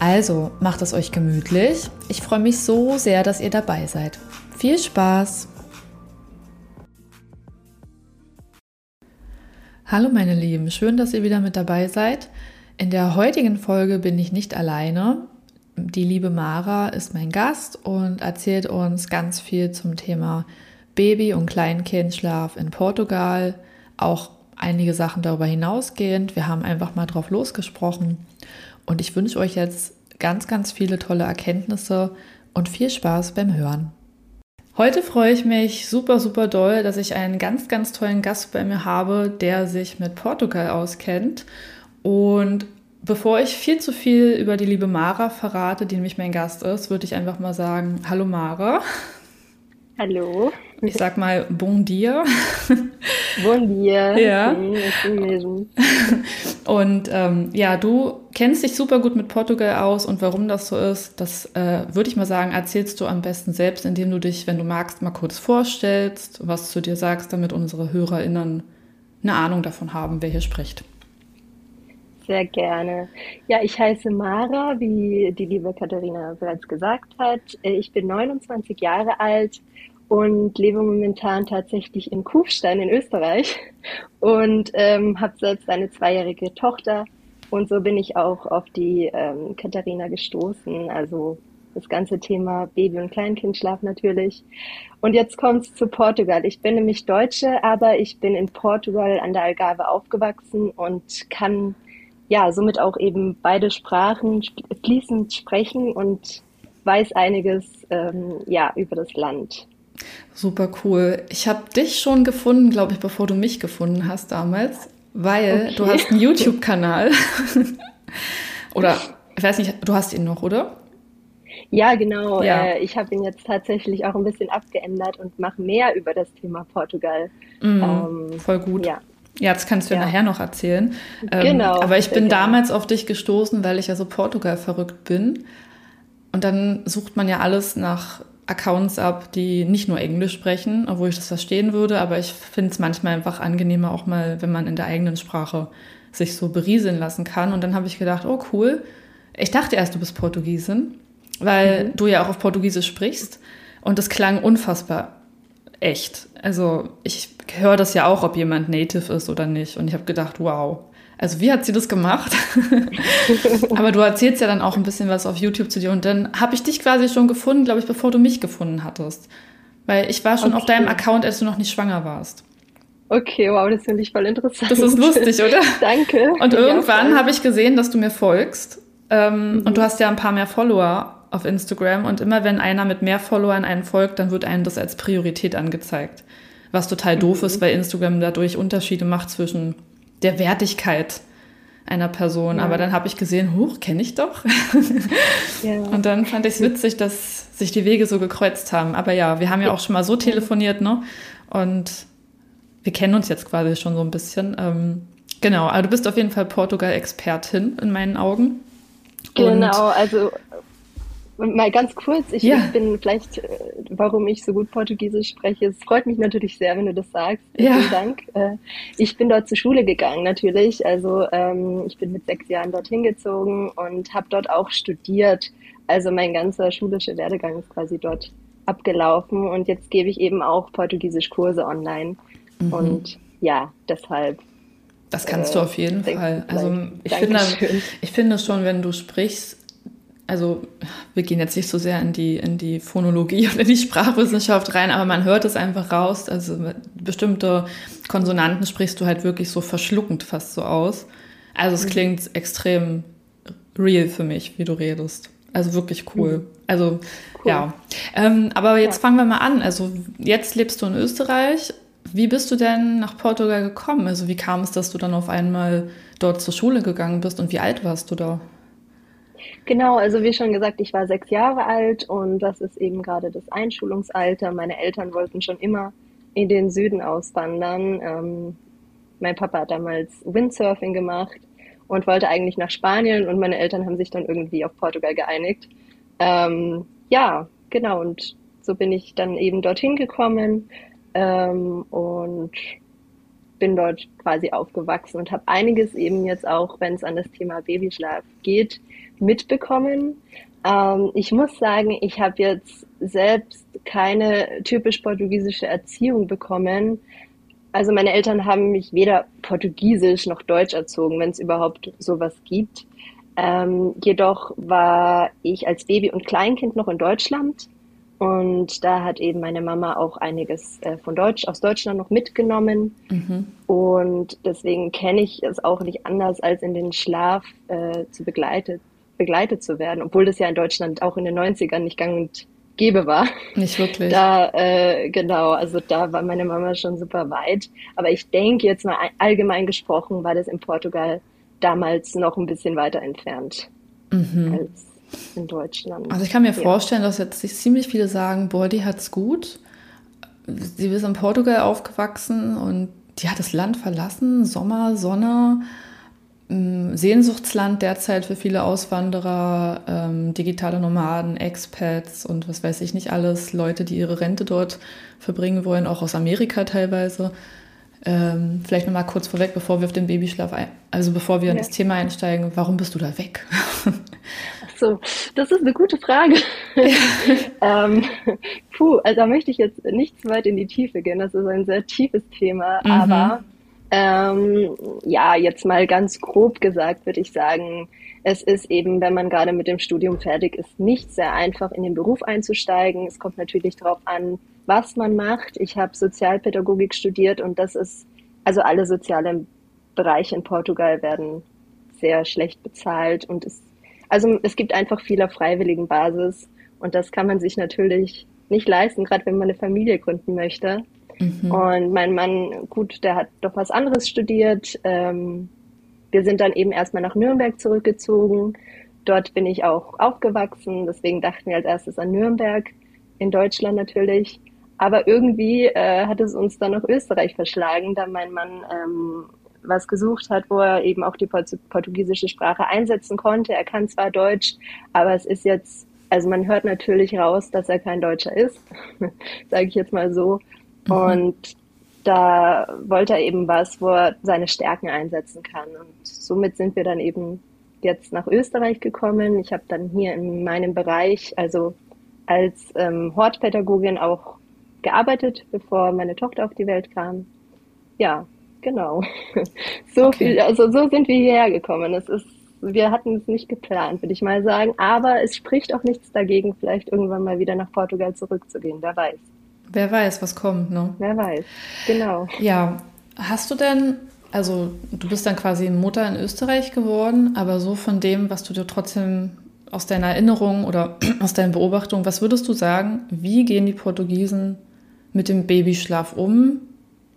Also macht es euch gemütlich. Ich freue mich so sehr, dass ihr dabei seid. Viel Spaß! Hallo meine Lieben, schön, dass ihr wieder mit dabei seid. In der heutigen Folge bin ich nicht alleine. Die liebe Mara ist mein Gast und erzählt uns ganz viel zum Thema Baby- und Kleinkindschlaf in Portugal, auch einige Sachen darüber hinausgehend. Wir haben einfach mal drauf losgesprochen und ich wünsche euch jetzt ganz, ganz viele tolle Erkenntnisse und viel Spaß beim Hören. Heute freue ich mich super, super doll, dass ich einen ganz, ganz tollen Gast bei mir habe, der sich mit Portugal auskennt. Und bevor ich viel zu viel über die liebe Mara verrate, die nämlich mein Gast ist, würde ich einfach mal sagen, hallo Mara. Hallo. Ich sag mal Bon dia. Bon dia. Ja. Mesmo. Und ähm, ja, du kennst dich super gut mit Portugal aus und warum das so ist, das äh, würde ich mal sagen, erzählst du am besten selbst, indem du dich, wenn du magst, mal kurz vorstellst, was zu dir sagst, damit unsere HörerInnen eine Ahnung davon haben, wer hier spricht. Sehr gerne. Ja, ich heiße Mara, wie die liebe Katharina bereits gesagt hat. Ich bin 29 Jahre alt und lebe momentan tatsächlich in Kufstein in Österreich und ähm, habe selbst eine zweijährige Tochter. Und so bin ich auch auf die ähm, Katharina gestoßen. Also das ganze Thema Baby- und Kleinkindschlaf natürlich. Und jetzt kommt es zu Portugal. Ich bin nämlich Deutsche, aber ich bin in Portugal an der Algarve aufgewachsen und kann ja somit auch eben beide Sprachen fließend sprechen und weiß einiges ähm, ja über das Land. Super cool. Ich habe dich schon gefunden, glaube ich, bevor du mich gefunden hast damals, weil Okay. du hast einen YouTube-Kanal. oder ich weiß nicht, du hast ihn noch, oder? Ja, genau. Ja. Äh, ich habe ihn jetzt tatsächlich auch ein bisschen abgeändert und mache mehr über das Thema Portugal. Mhm, Ähm, voll gut. ja. Ja, das kannst du ja nachher noch erzählen. Ähm, Genau, aber ich bin gerne. damals auf dich gestoßen, weil ich ja so Portugal verrückt bin. Und dann sucht man ja alles nach Accounts ab, die nicht nur Englisch sprechen, obwohl ich das verstehen würde, aber ich finde es manchmal einfach angenehmer, auch mal, wenn man in der eigenen Sprache sich so berieseln lassen kann. Und dann habe ich gedacht, oh cool. Ich dachte erst, du bist Portugiesin, weil du ja auch auf Portugiesisch sprichst. Und das klang unfassbar echt. Also ich höre das ja auch, ob jemand Native ist oder nicht. Und ich habe gedacht, wow. Also wie hat sie das gemacht? Aber du erzählst ja dann auch ein bisschen was auf YouTube zu dir. Und dann habe ich dich quasi schon gefunden, glaube ich, bevor du mich gefunden hattest. Weil ich war schon auf Okay. deinem Account, als du noch nicht schwanger warst. Okay, wow, das finde ich voll interessant. Das ist lustig, oder? Danke. Und Ja, irgendwann voll. habe ich gesehen, dass du mir folgst. Ähm, Mhm. Und du hast ja ein paar mehr Follower auf Instagram. Und immer wenn einer mit mehr Followern einen folgt, dann wird einem das als Priorität angezeigt. Was total Mhm. doof ist, weil Instagram dadurch Unterschiede macht zwischen der Wertigkeit einer Person. Ja. Aber dann habe ich gesehen, huch, kenne ich doch. Ja. Und dann fand ich es witzig, dass sich die Wege so gekreuzt haben. Aber ja, wir haben ja auch schon mal so telefoniert, ne? Und wir kennen uns jetzt quasi schon so ein bisschen. Ähm, genau, aber du bist auf jeden Fall Portugal-Expertin in meinen Augen. Genau, also mal ganz kurz, ich, Ja. bin vielleicht, äh, warum ich so gut Portugiesisch spreche. Es freut mich natürlich sehr, wenn du das sagst. Ja. Vielen Dank. Äh, Ich bin dort zur Schule gegangen, natürlich. Also ähm, ich bin mit sechs Jahren dorthin gezogen und habe dort auch studiert. Also mein ganzer schulischer Werdegang ist quasi dort abgelaufen und jetzt gebe ich eben auch Portugiesisch-Kurse online. Mhm. Und ja, deshalb. Das kannst Äh, du auf jeden Fall. Also ich finde, ich finde schon, wenn du sprichst, also wir gehen jetzt nicht so sehr in die, in die Phonologie oder in die Sprachwissenschaft rein, aber man hört es einfach raus. Also bestimmte Konsonanten sprichst du halt wirklich so verschluckend fast so aus. Also es klingt extrem real für mich, wie du redest. Also wirklich cool. Also Cool. ja. Ähm, aber jetzt Ja. fangen wir mal an. Also jetzt lebst du in Österreich. Wie bist du denn nach Portugal gekommen? Also wie kam es, dass du dann auf einmal dort zur Schule gegangen bist und wie alt warst du da? Genau, also wie schon gesagt, ich war sechs Jahre alt und das ist eben gerade das Einschulungsalter. Meine Eltern wollten schon immer in den Süden auswandern. Ähm, mein Papa hat damals Windsurfing gemacht und wollte eigentlich nach Spanien und meine Eltern haben sich dann irgendwie auf Portugal geeinigt. Ähm, ja, genau, und so bin ich dann eben dorthin gekommen ähm, und bin dort quasi aufgewachsen und habe einiges eben jetzt auch, wenn es an das Thema Babyschlaf geht, mitbekommen. Ähm, ich muss sagen, ich habe jetzt selbst keine typisch portugiesische Erziehung bekommen. Also meine Eltern haben mich weder Portugiesisch noch Deutsch erzogen, wenn es überhaupt sowas gibt. Ähm, jedoch war ich als Baby und Kleinkind noch in Deutschland und da hat eben meine Mama auch einiges äh, von Deutsch aus Deutschland noch mitgenommen. Mhm. Und deswegen kenne ich es auch nicht anders, als in den Schlaf äh, zu begleitet, begleitet zu werden, obwohl das ja in Deutschland auch in den 90ern nicht gang und gäbe war. Nicht wirklich. Da, äh, genau, also da war meine Mama schon super weit. Aber ich denke jetzt mal allgemein gesprochen, war das in Portugal damals noch ein bisschen weiter entfernt mhm. als in Deutschland. Also ich kann mir ja. vorstellen, dass jetzt sich ziemlich viele sagen, boah, die hat's gut. Sie ist in Portugal aufgewachsen und die hat das Land verlassen, Sommer, Sonne, Sehnsuchtsland derzeit für viele Auswanderer, ähm, digitale Nomaden, Expats und was weiß ich nicht alles, Leute, die ihre Rente dort verbringen wollen, auch aus Amerika teilweise. Ähm, vielleicht nochmal kurz vorweg, bevor wir auf den Babyschlaf, ein, also bevor wir ja. in das Thema einsteigen, warum bist du da weg? so, das ist eine gute Frage. ähm, puh, also da möchte ich jetzt nicht zu weit in die Tiefe gehen. Das ist ein sehr tiefes Thema, mhm. aber ähm, ja, jetzt mal ganz grob gesagt, würde ich sagen, es ist eben, wenn man gerade mit dem Studium fertig ist, nicht sehr einfach in den Beruf einzusteigen. Es kommt natürlich darauf an, was man macht. Ich habe Sozialpädagogik studiert und das ist, also alle sozialen Bereiche in Portugal werden sehr schlecht bezahlt und es, also es gibt einfach viel auf freiwilligen Basis und das kann man sich natürlich nicht leisten, gerade wenn man eine Familie gründen möchte. Mhm. Und mein Mann, gut, der hat doch was anderes studiert. Ähm, wir sind dann eben erstmal nach Nürnberg zurückgezogen. Dort bin ich auch aufgewachsen, deswegen dachten wir als erstes an Nürnberg, in Deutschland natürlich. Aber irgendwie äh, hat es uns dann nach Österreich verschlagen, da mein Mann ähm, was gesucht hat, wo er eben auch die portugiesische Sprache einsetzen konnte. Er kann zwar Deutsch, aber es ist jetzt, also man hört natürlich raus, dass er kein Deutscher ist, sage ich jetzt mal so. Mhm. Und da wollte er eben was, wo er seine Stärken einsetzen kann. Und somit sind wir dann eben jetzt nach Österreich gekommen. Ich habe dann hier in meinem Bereich, also als ähm, Hortpädagogin auch gearbeitet, bevor meine Tochter auf die Welt kam. Ja, genau. So okay. viel, also so sind wir hierher gekommen. Es ist, wir hatten es nicht geplant, würde ich mal sagen. Aber es spricht auch nichts dagegen, vielleicht irgendwann mal wieder nach Portugal zurückzugehen. Wer weiß. Wer weiß, was kommt, ne? Wer weiß, genau. Ja, hast du denn, also du bist dann quasi Mutter in Österreich geworden, aber so von dem, was du dir trotzdem aus deiner Erinnerung oder aus deinen Beobachtungen, was würdest du sagen, wie gehen die Portugiesen mit dem Babyschlaf um?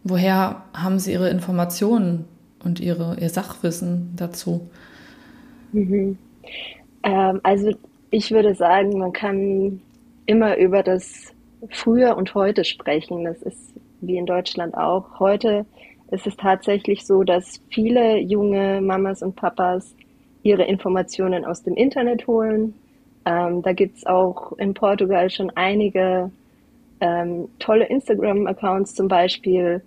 Woher haben sie ihre Informationen und ihre, ihr Sachwissen dazu? Mhm. Ähm, also ich würde sagen, man kann immer über das Früher und heute sprechen. Das ist wie in Deutschland auch. Heute ist es tatsächlich so, dass viele junge Mamas und Papas ihre Informationen aus dem Internet holen. Ähm, da es auch in Portugal schon einige ähm, tolle Instagram-Accounts zum Beispiel,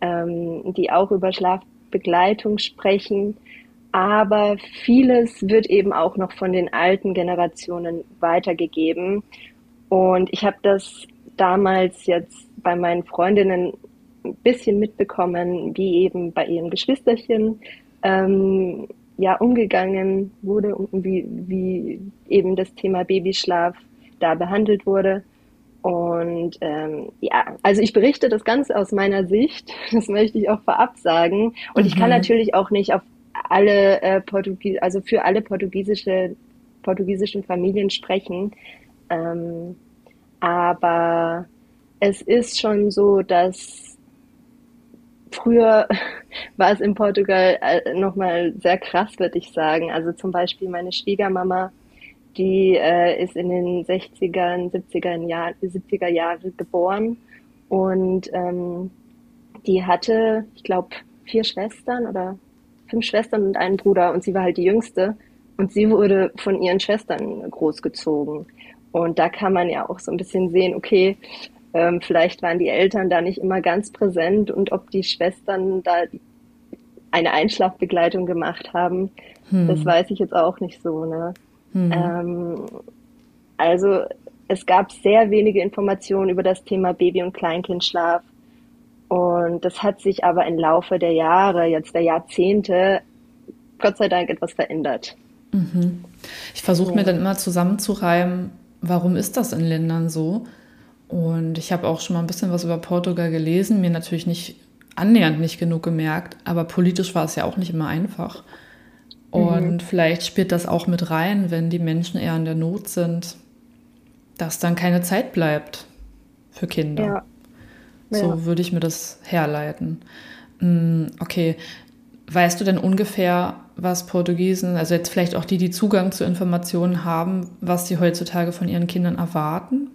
ähm, die auch über Schlafbegleitung sprechen. Aber vieles wird eben auch noch von den alten Generationen weitergegeben. Und ich habe das damals jetzt bei meinen Freundinnen ein bisschen mitbekommen, wie eben bei ihren Geschwisterchen ähm, ja umgegangen wurde und wie, wie eben das Thema Babyschlaf da behandelt wurde. Und ähm, ja, also ich berichte das Ganze aus meiner Sicht, das möchte ich auch vorab sagen. Und mhm. ich kann mhm. natürlich auch nicht auf alle äh, Portugies also für alle portugiesische portugiesischen Familien sprechen. Ähm, aber es ist schon so, dass früher war es in Portugal äh, nochmal sehr krass, würde ich sagen. Also zum Beispiel meine Schwiegermama die äh, ist in den 60ern, 70er, Jahr, 70er Jahre geboren und ähm, die hatte, ich glaube, vier Schwestern oder fünf Schwestern und einen Bruder und sie war halt die jüngste und sie wurde von ihren Schwestern großgezogen. Und da kann man ja auch so ein bisschen sehen, okay, ähm, vielleicht waren die Eltern da nicht immer ganz präsent und ob die Schwestern da eine Einschlafbegleitung gemacht haben, hm. das weiß ich jetzt auch nicht so. Ne? Hm. Ähm, also es gab sehr wenige Informationen über das Thema Baby- und Kleinkindschlaf. Und das hat sich aber im Laufe der Jahre, jetzt der Jahrzehnte, Gott sei Dank etwas verändert. Mhm. Ich versuche mir dann immer zusammenzureimen, warum ist das in Ländern so? Und ich habe auch schon mal ein bisschen was über Portugal gelesen, mir natürlich nicht annähernd nicht genug gemerkt, aber politisch war es ja auch nicht immer einfach. Und mhm. vielleicht spielt das auch mit rein, wenn die Menschen eher in der Not sind, dass dann keine Zeit bleibt für Kinder. Ja. Ja. So würde ich mir das herleiten. Mm, okay, weißt du denn ungefähr, was Portugiesen, also jetzt vielleicht auch die, die Zugang zu Informationen haben, was sie heutzutage von ihren Kindern erwarten?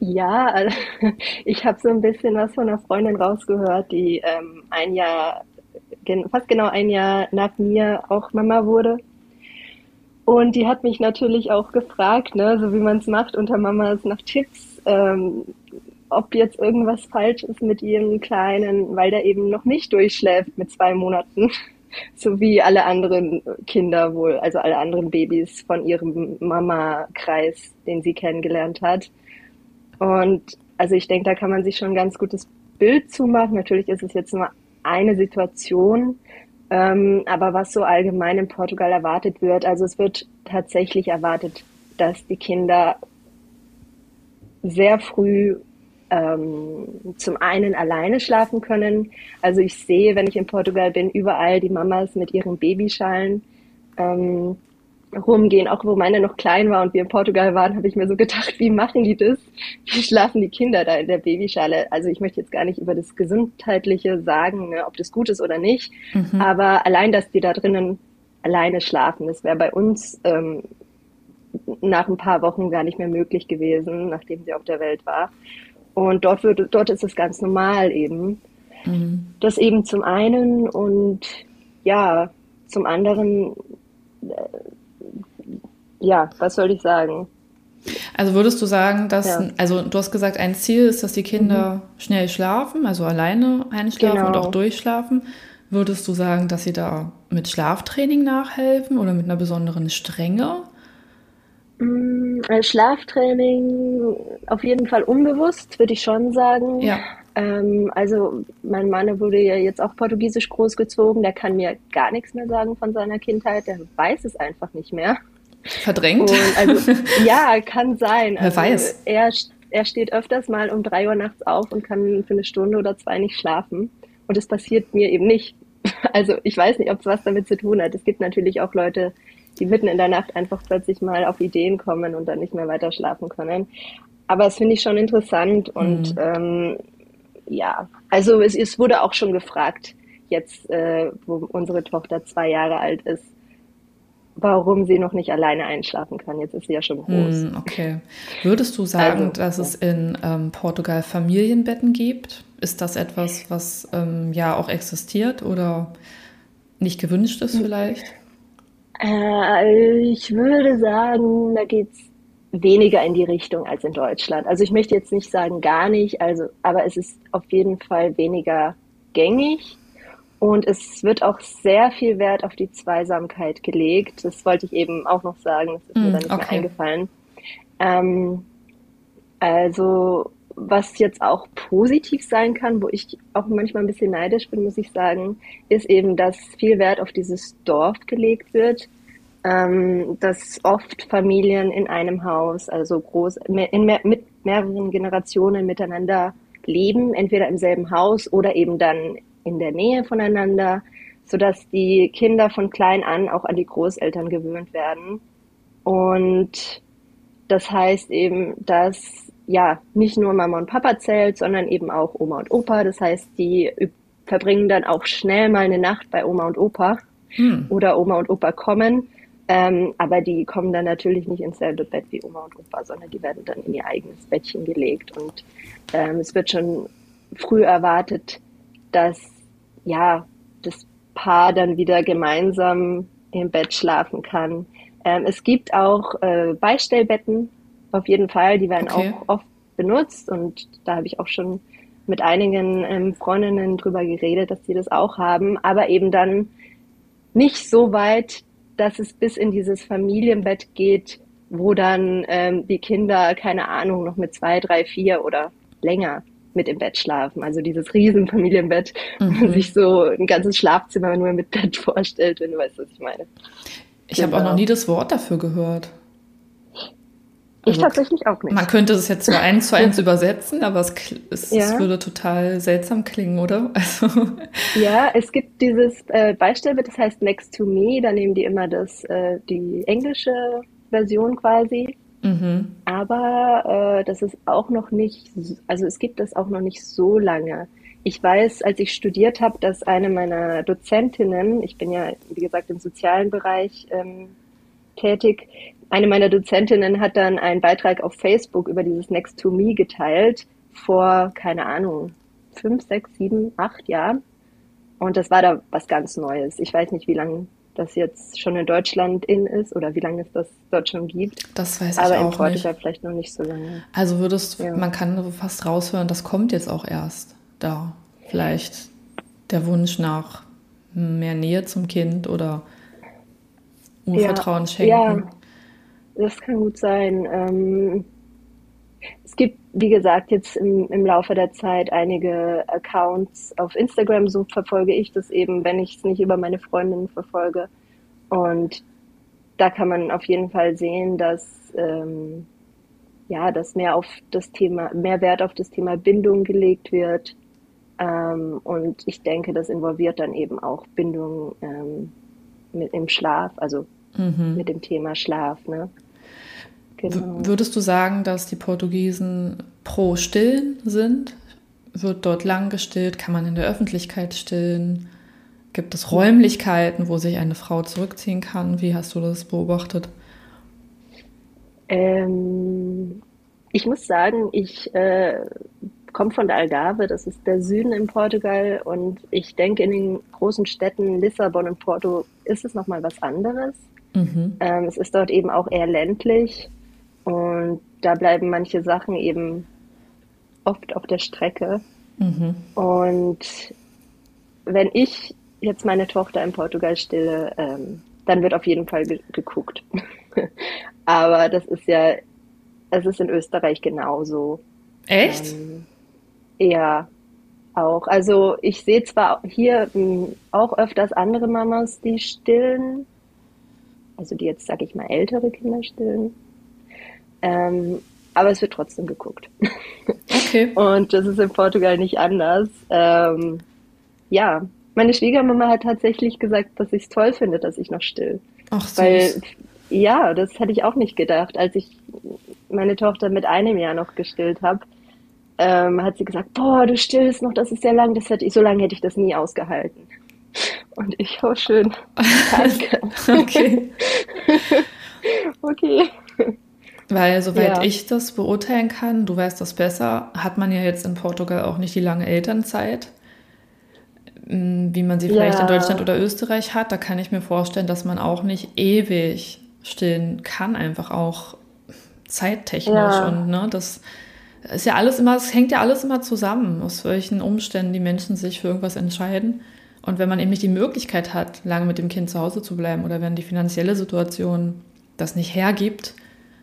Ja, also ich habe so ein bisschen was von einer Freundin rausgehört, die ähm, ein Jahr, fast genau ein Jahr nach mir auch Mama wurde. Und die hat mich natürlich auch gefragt, ne, so wie man es macht unter Mamas nach Tipps, ähm, ob jetzt irgendwas falsch ist mit ihrem Kleinen, weil der eben noch nicht durchschläft mit zwei Monaten, so wie alle anderen Kinder wohl, also alle anderen Babys von ihrem Mama-Kreis, den sie kennengelernt hat. Und also ich denke, da kann man sich schon ein ganz gutes Bild zumachen. Natürlich ist es jetzt nur eine Situation, ähm, aber was so allgemein in Portugal erwartet wird, also es wird tatsächlich erwartet, dass die Kinder sehr früh ähm, zum einen alleine schlafen können. Also ich sehe, wenn ich in Portugal bin, überall die Mamas mit ihren Babyschalen ähm, rumgehen, auch wo meine noch klein war und wir in Portugal waren, habe ich mir so gedacht, wie machen die das? Wie schlafen die Kinder da in der Babyschale? Also ich möchte jetzt gar nicht über das Gesundheitliche sagen, ne, ob das gut ist oder nicht, mhm. aber allein, dass die da drinnen alleine schlafen, das wäre bei uns ähm, nach ein paar Wochen gar nicht mehr möglich gewesen, nachdem sie auf der Welt war. Und dort, wird, dort ist es ganz normal eben. Mhm. Das eben zum einen und ja, zum anderen äh, ja, was soll ich sagen? Also würdest du sagen, dass, ja. also du hast gesagt, ein Ziel ist, dass die Kinder mhm. schnell schlafen, also alleine einschlafen genau. und auch durchschlafen. Würdest du sagen, dass sie da mit Schlaftraining nachhelfen oder mit einer besonderen Strenge? Mm, Schlaftraining auf jeden Fall unbewusst, würde ich schon sagen. Ja. Ähm, also mein Mann wurde ja jetzt auch portugiesisch großgezogen, der kann mir gar nichts mehr sagen von seiner Kindheit, der weiß es einfach nicht mehr. Verdrängt? Also, ja, kann sein. Wer also, weiß. Er, er steht öfters mal um drei Uhr nachts auf und kann für eine Stunde oder zwei nicht schlafen. Und das passiert mir eben nicht. Also ich weiß nicht, ob es was damit zu tun hat. Es gibt natürlich auch Leute, die mitten in der Nacht einfach plötzlich mal auf Ideen kommen und dann nicht mehr weiter schlafen können. Aber es finde ich schon interessant und mhm. ähm, ja, also es, es wurde auch schon gefragt, jetzt äh, wo unsere Tochter zwei Jahre alt ist, warum sie noch nicht alleine einschlafen kann. Jetzt ist sie ja schon groß. Hm, okay. Würdest du sagen, also, dass es in ähm, Portugal Familienbetten gibt? Ist das etwas, was ähm, ja auch existiert oder nicht gewünscht ist vielleicht? Äh, ich würde sagen, da geht es weniger in die Richtung als in Deutschland. Also ich möchte jetzt nicht sagen gar nicht, also, aber es ist auf jeden Fall weniger gängig. Und es wird auch sehr viel Wert auf die Zweisamkeit gelegt. Das wollte ich eben auch noch sagen, das ist mir mm, dann nicht okay. mehr eingefallen. Ähm, also, was jetzt auch positiv sein kann, wo ich auch manchmal ein bisschen neidisch bin, muss ich sagen, ist eben, dass viel Wert auf dieses Dorf gelegt wird. Ähm, dass oft Familien in einem Haus, also groß, in mehr, mit mehreren Generationen miteinander leben, entweder im selben Haus oder eben dann in der Nähe voneinander, sodass die Kinder von klein an auch an die Großeltern gewöhnt werden. Und das heißt eben, dass ja nicht nur Mama und Papa zählt, sondern eben auch Oma und Opa. Das heißt, die verbringen dann auch schnell mal eine Nacht bei Oma und Opa hm. oder Oma und Opa kommen. Ähm, aber die kommen dann natürlich nicht ins selbe Bett wie Oma und Opa, sondern die werden dann in ihr eigenes Bettchen gelegt. Und ähm, es wird schon früh erwartet, dass ja das Paar dann wieder gemeinsam im Bett schlafen kann. Ähm, es gibt auch äh, Beistellbetten, auf jeden Fall, die werden okay. auch oft benutzt und da habe ich auch schon mit einigen ähm, Freundinnen drüber geredet, dass sie das auch haben, aber eben dann nicht so weit, dass es bis in dieses Familienbett geht, wo dann ähm, die Kinder, keine Ahnung, noch mit zwei, drei, vier oder länger mit im Bett schlafen. Also dieses Riesenfamilienbett, mhm. wo man sich so ein ganzes Schlafzimmer nur mit Bett vorstellt, wenn du weißt, was ich meine. Ich genau. habe auch noch nie das Wort dafür gehört. Ich also, tatsächlich auch nicht. Man könnte es jetzt zwar eins zu eins übersetzen, aber es, es, ja. es, würde total seltsam klingen, oder? Also. Ja, es gibt dieses äh, Beistellbett, das heißt Next to Me, da nehmen die immer das, äh, die englische Version quasi. Mhm. Aber äh, das ist auch noch nicht, also es gibt das auch noch nicht so lange. Ich weiß, als ich studiert habe, dass eine meiner Dozentinnen, ich bin ja, wie gesagt, im sozialen Bereich ähm, tätig, eine meiner Dozentinnen hat dann einen Beitrag auf Facebook über dieses Next to Me geteilt vor, keine Ahnung, fünf, sechs, sieben, acht Jahren. Und das war da was ganz Neues. Ich weiß nicht, wie lange das jetzt schon in Deutschland in ist oder wie lange es das dort schon gibt. Das weiß ich Aber auch in Portugal nicht. vielleicht noch nicht so lange. Also würdest, ja. man kann fast raushören, das kommt jetzt auch erst da. Vielleicht der Wunsch nach mehr Nähe zum Kind oder Urvertrauen ja. schenken. Ja, das kann gut sein. Ähm, es gibt, wie gesagt, jetzt im, im Laufe der Zeit einige Accounts auf Instagram, so verfolge ich das eben, wenn ich es nicht über meine Freundinnen verfolge. Und da kann man auf jeden Fall sehen, dass ähm, ja, dass mehr auf das Thema, mehr Wert auf das Thema Bindung gelegt wird. Ähm, und ich denke, das involviert dann eben auch Bindung ähm, mit im Schlaf, also mhm. mit dem Thema Schlaf. Ne? Genau. Würdest du sagen, dass die Portugiesen pro Stillen sind? Wird dort lang gestillt? Kann man in der Öffentlichkeit stillen? Gibt es Räumlichkeiten, wo sich eine Frau zurückziehen kann? Wie hast du das beobachtet? Ähm, ich muss sagen, ich äh, komme von der Algarve, das ist der Süden in Portugal und ich denke, in den großen Städten Lissabon und Porto ist es nochmal was anderes. Mhm. Ähm, es ist dort eben auch eher ländlich und da bleiben manche Sachen eben oft auf der Strecke. Mhm. Und wenn ich jetzt meine Tochter in Portugal stille, ähm, dann wird auf jeden Fall ge geguckt. Aber das ist ja, es ist in Österreich genauso. Echt? Ähm, ja, auch. Also ich sehe zwar hier m, hm, auch öfters andere Mamas, die stillen, also die jetzt, sag ich mal, ältere Kinder stillen. Ähm, aber es wird trotzdem geguckt. Okay. Und das ist in Portugal nicht anders. Ähm, ja, meine Schwiegermama hat tatsächlich gesagt, dass ich es toll finde, dass ich noch still. Ach, süß. Weil, ja, das hätte ich auch nicht gedacht. Als ich meine Tochter mit einem Jahr noch gestillt habe, ähm, hat sie gesagt, boah, du stillst noch, das ist sehr lang, das hätte ich, so lange hätte ich das nie ausgehalten. Und ich, oh schön, danke. okay. okay. Weil, soweit ja. ich das beurteilen kann, du weißt das besser, hat man ja jetzt in Portugal auch nicht die lange Elternzeit, mm, wie man sie vielleicht ja. in Deutschland oder Österreich hat. Da kann ich mir vorstellen, dass man auch nicht ewig stillen kann, einfach auch zeittechnisch. Ja. Und ne, das ist ja alles immer, es hängt ja alles immer zusammen, aus welchen Umständen die Menschen sich für irgendwas entscheiden. Und wenn man eben nicht die Möglichkeit hat, lange mit dem Kind zu Hause zu bleiben oder wenn die finanzielle Situation das nicht hergibt,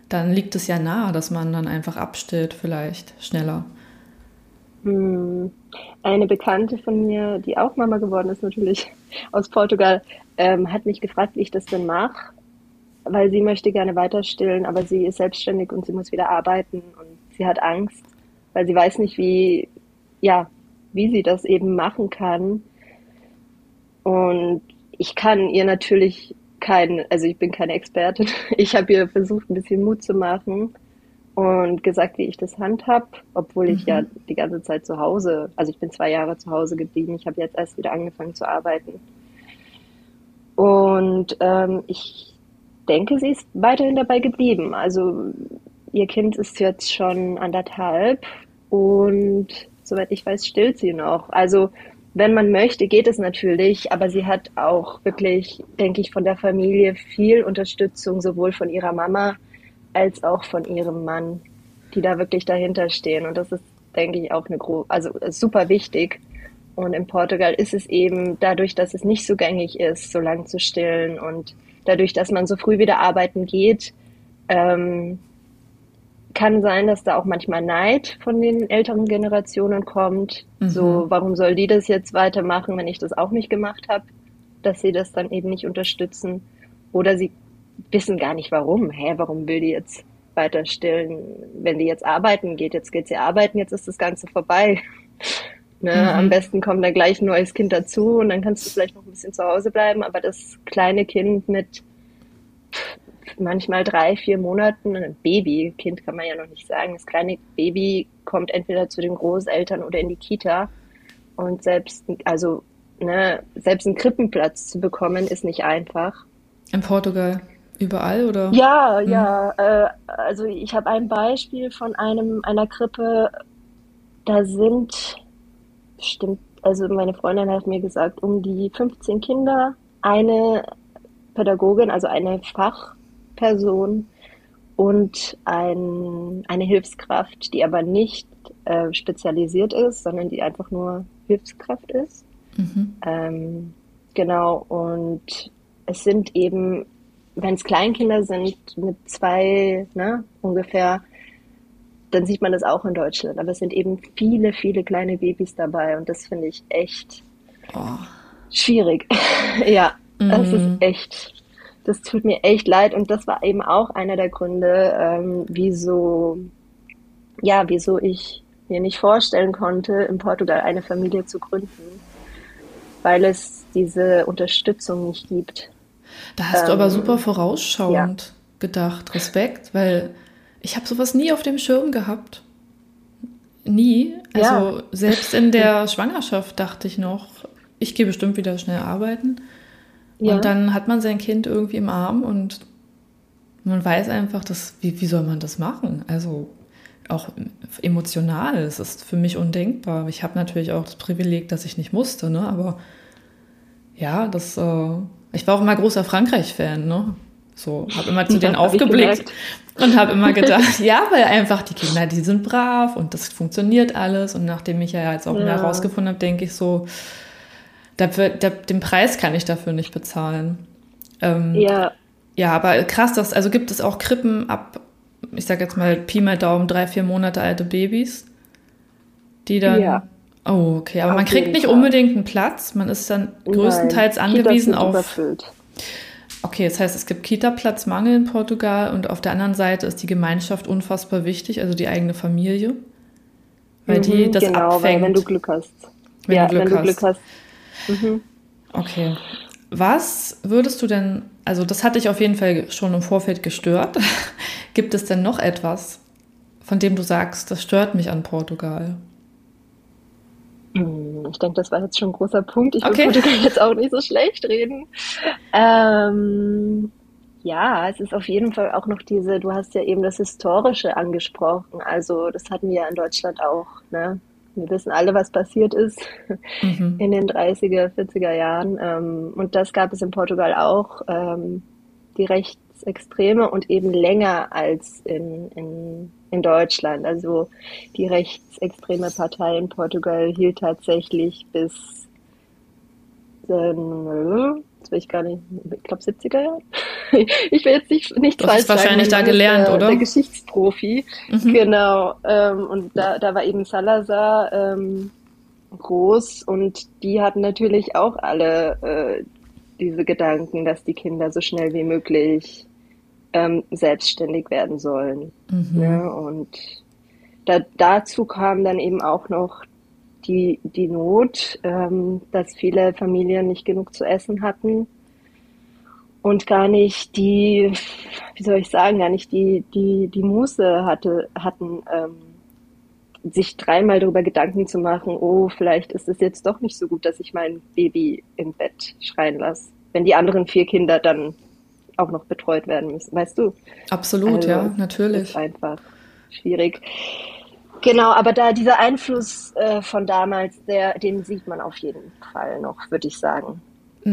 dann liegt es ja nahe, dass man dann einfach abstillt, vielleicht schneller. Hm. Eine Bekannte von mir, die auch Mama geworden ist, natürlich aus Portugal, ähm, hat mich gefragt, wie ich das denn mache, weil sie möchte gerne weiter stillen, aber sie ist selbstständig und sie muss wieder arbeiten und sie hat Angst, weil sie weiß nicht, wie, ja, wie sie das eben machen kann. Und ich kann ihr natürlich kein, also ich bin keine Expertin. Ich habe ihr versucht, ein bisschen Mut zu machen und gesagt, wie ich das handhab, obwohl ich mhm. ja die ganze Zeit zu Hause, also ich bin zwei Jahre zu Hause geblieben. Ich habe jetzt erst wieder angefangen zu arbeiten. Und ähm, ich denke, sie ist weiterhin dabei geblieben. Also ihr Kind ist jetzt schon anderthalb und soweit ich weiß, stillt sie noch. Also wenn man möchte, geht es natürlich, aber sie hat auch wirklich, denke ich, von der Familie viel Unterstützung, sowohl von ihrer Mama als auch von ihrem Mann, die da wirklich dahinter stehen. Und das ist, denke ich, auch eine gro also super wichtig. Und in Portugal ist es eben dadurch, dass es nicht so gängig ist, so lang zu stillen und dadurch, dass man so früh wieder arbeiten geht, ähm, kann sein, dass da auch manchmal Neid von den älteren Generationen kommt. Mhm. So, warum soll die das jetzt weitermachen, wenn ich das auch nicht gemacht habe? Dass sie das dann eben nicht unterstützen. Oder sie wissen gar nicht warum. Hä, warum will die jetzt weiter stillen? Wenn die jetzt arbeiten geht, jetzt geht sie arbeiten, jetzt ist das Ganze vorbei. Ne? Mhm. Am besten kommt da gleich ein neues Kind dazu und dann kannst du vielleicht noch ein bisschen zu Hause bleiben. Aber das kleine Kind mit manchmal drei, vier Monaten, ein Baby, Kind kann man ja noch nicht sagen, das kleine Baby kommt entweder zu den Großeltern oder in die Kita. Und selbst, also, ne, selbst einen Krippenplatz zu bekommen, ist nicht einfach. In Portugal? Überall oder? Ja, mhm. ja. Äh, also ich habe ein Beispiel von einem einer Krippe. Da sind bestimmt, also meine Freundin hat mir gesagt, um die 15 Kinder, eine Pädagogin, also eine Fach Person und ein, eine Hilfskraft, die aber nicht äh, spezialisiert ist, sondern die einfach nur Hilfskraft ist. Mhm. Ähm, genau, und es sind eben, wenn es Kleinkinder sind, mit zwei ne, ungefähr, dann sieht man das auch in Deutschland. Aber es sind eben viele, viele kleine Babys dabei und das finde ich echt oh. schwierig. ja, mhm. das ist echt das tut mir echt leid und das war eben auch einer der Gründe, ähm, wieso, ja, wieso ich mir nicht vorstellen konnte, in Portugal eine Familie zu gründen, weil es diese Unterstützung nicht gibt. Da hast ähm, du aber ähm, super vorausschauend ja. gedacht, Respekt, weil ich habe sowas nie auf dem Schirm gehabt. Nie. Also ja. selbst in der Schwangerschaft dachte ich noch, ich gehe bestimmt wieder schnell arbeiten. Ja. Und dann hat man sein Kind irgendwie im Arm und man weiß einfach, dass, wie, wie soll man das machen? Also auch emotional, es ist für mich undenkbar. Ich habe natürlich auch das Privileg, dass ich nicht musste, ne? aber ja, das, äh, ich war auch immer großer Frankreich-Fan, ne? So, habe immer zu denen aufgeblickt und habe immer gedacht, ja, weil einfach die Kinder, die sind brav und das funktioniert alles. Und nachdem ich ja jetzt auch ja. mehr herausgefunden habe, denke ich so, Dafür, der, den Preis kann ich dafür nicht bezahlen. Ähm, ja. Ja, aber krass, dass, also gibt es auch Krippen ab, ich sag jetzt mal Pi mal Daumen, drei, vier Monate alte Babys, die dann. Ja. Oh, okay. Aber auf man kriegt nicht Fall. unbedingt einen Platz. Man ist dann größtenteils Nein, angewiesen auf. Überfüllt. Okay, das heißt, es gibt Kita-Platzmangel in Portugal und auf der anderen Seite ist die Gemeinschaft unfassbar wichtig, also die eigene Familie. Weil mhm, die das genau, abfängt. Weil wenn du Glück hast. Wenn ja, du Glück wenn hast. du Glück hast Mhm. Okay. Was würdest du denn, also das hat dich auf jeden Fall schon im Vorfeld gestört. Gibt es denn noch etwas, von dem du sagst, das stört mich an Portugal? Hm, ich denke, das war jetzt schon ein großer Punkt. Ich okay. Portugal jetzt auch nicht so schlecht reden. Ähm, ja, es ist auf jeden Fall auch noch diese, du hast ja eben das Historische angesprochen. Also das hatten wir ja in Deutschland auch. Ne? Wir wissen alle, was passiert ist mhm. in den 30er, 40er Jahren. Ähm, und das gab es in Portugal auch, ähm, die Rechtsextreme und eben länger als in, in, in Deutschland. Also die rechtsextreme Partei in Portugal hielt tatsächlich bis das will ich gar nicht, ich glaube 70er Jahre. Ich will jetzt nicht nicht Du hast wahrscheinlich da gelernt, der, oder? Der Geschichtsprofi, mhm. genau. Ähm, und da, da war eben Salazar ähm, groß und die hatten natürlich auch alle äh, diese Gedanken, dass die Kinder so schnell wie möglich ähm, selbstständig werden sollen. Mhm. Ja, und da, dazu kam dann eben auch noch die, die Not, ähm, dass viele Familien nicht genug zu essen hatten und gar nicht die, wie soll ich sagen, gar nicht die, die, die Muße hatte, hatten, ähm, sich dreimal darüber Gedanken zu machen, oh, vielleicht ist es jetzt doch nicht so gut, dass ich mein Baby im Bett schreien lasse, wenn die anderen vier Kinder dann auch noch betreut werden müssen, weißt du? Absolut, also, ja, natürlich. Ist einfach schwierig. Genau, aber da dieser Einfluss äh, von damals, der, den sieht man auf jeden Fall noch, würde ich sagen.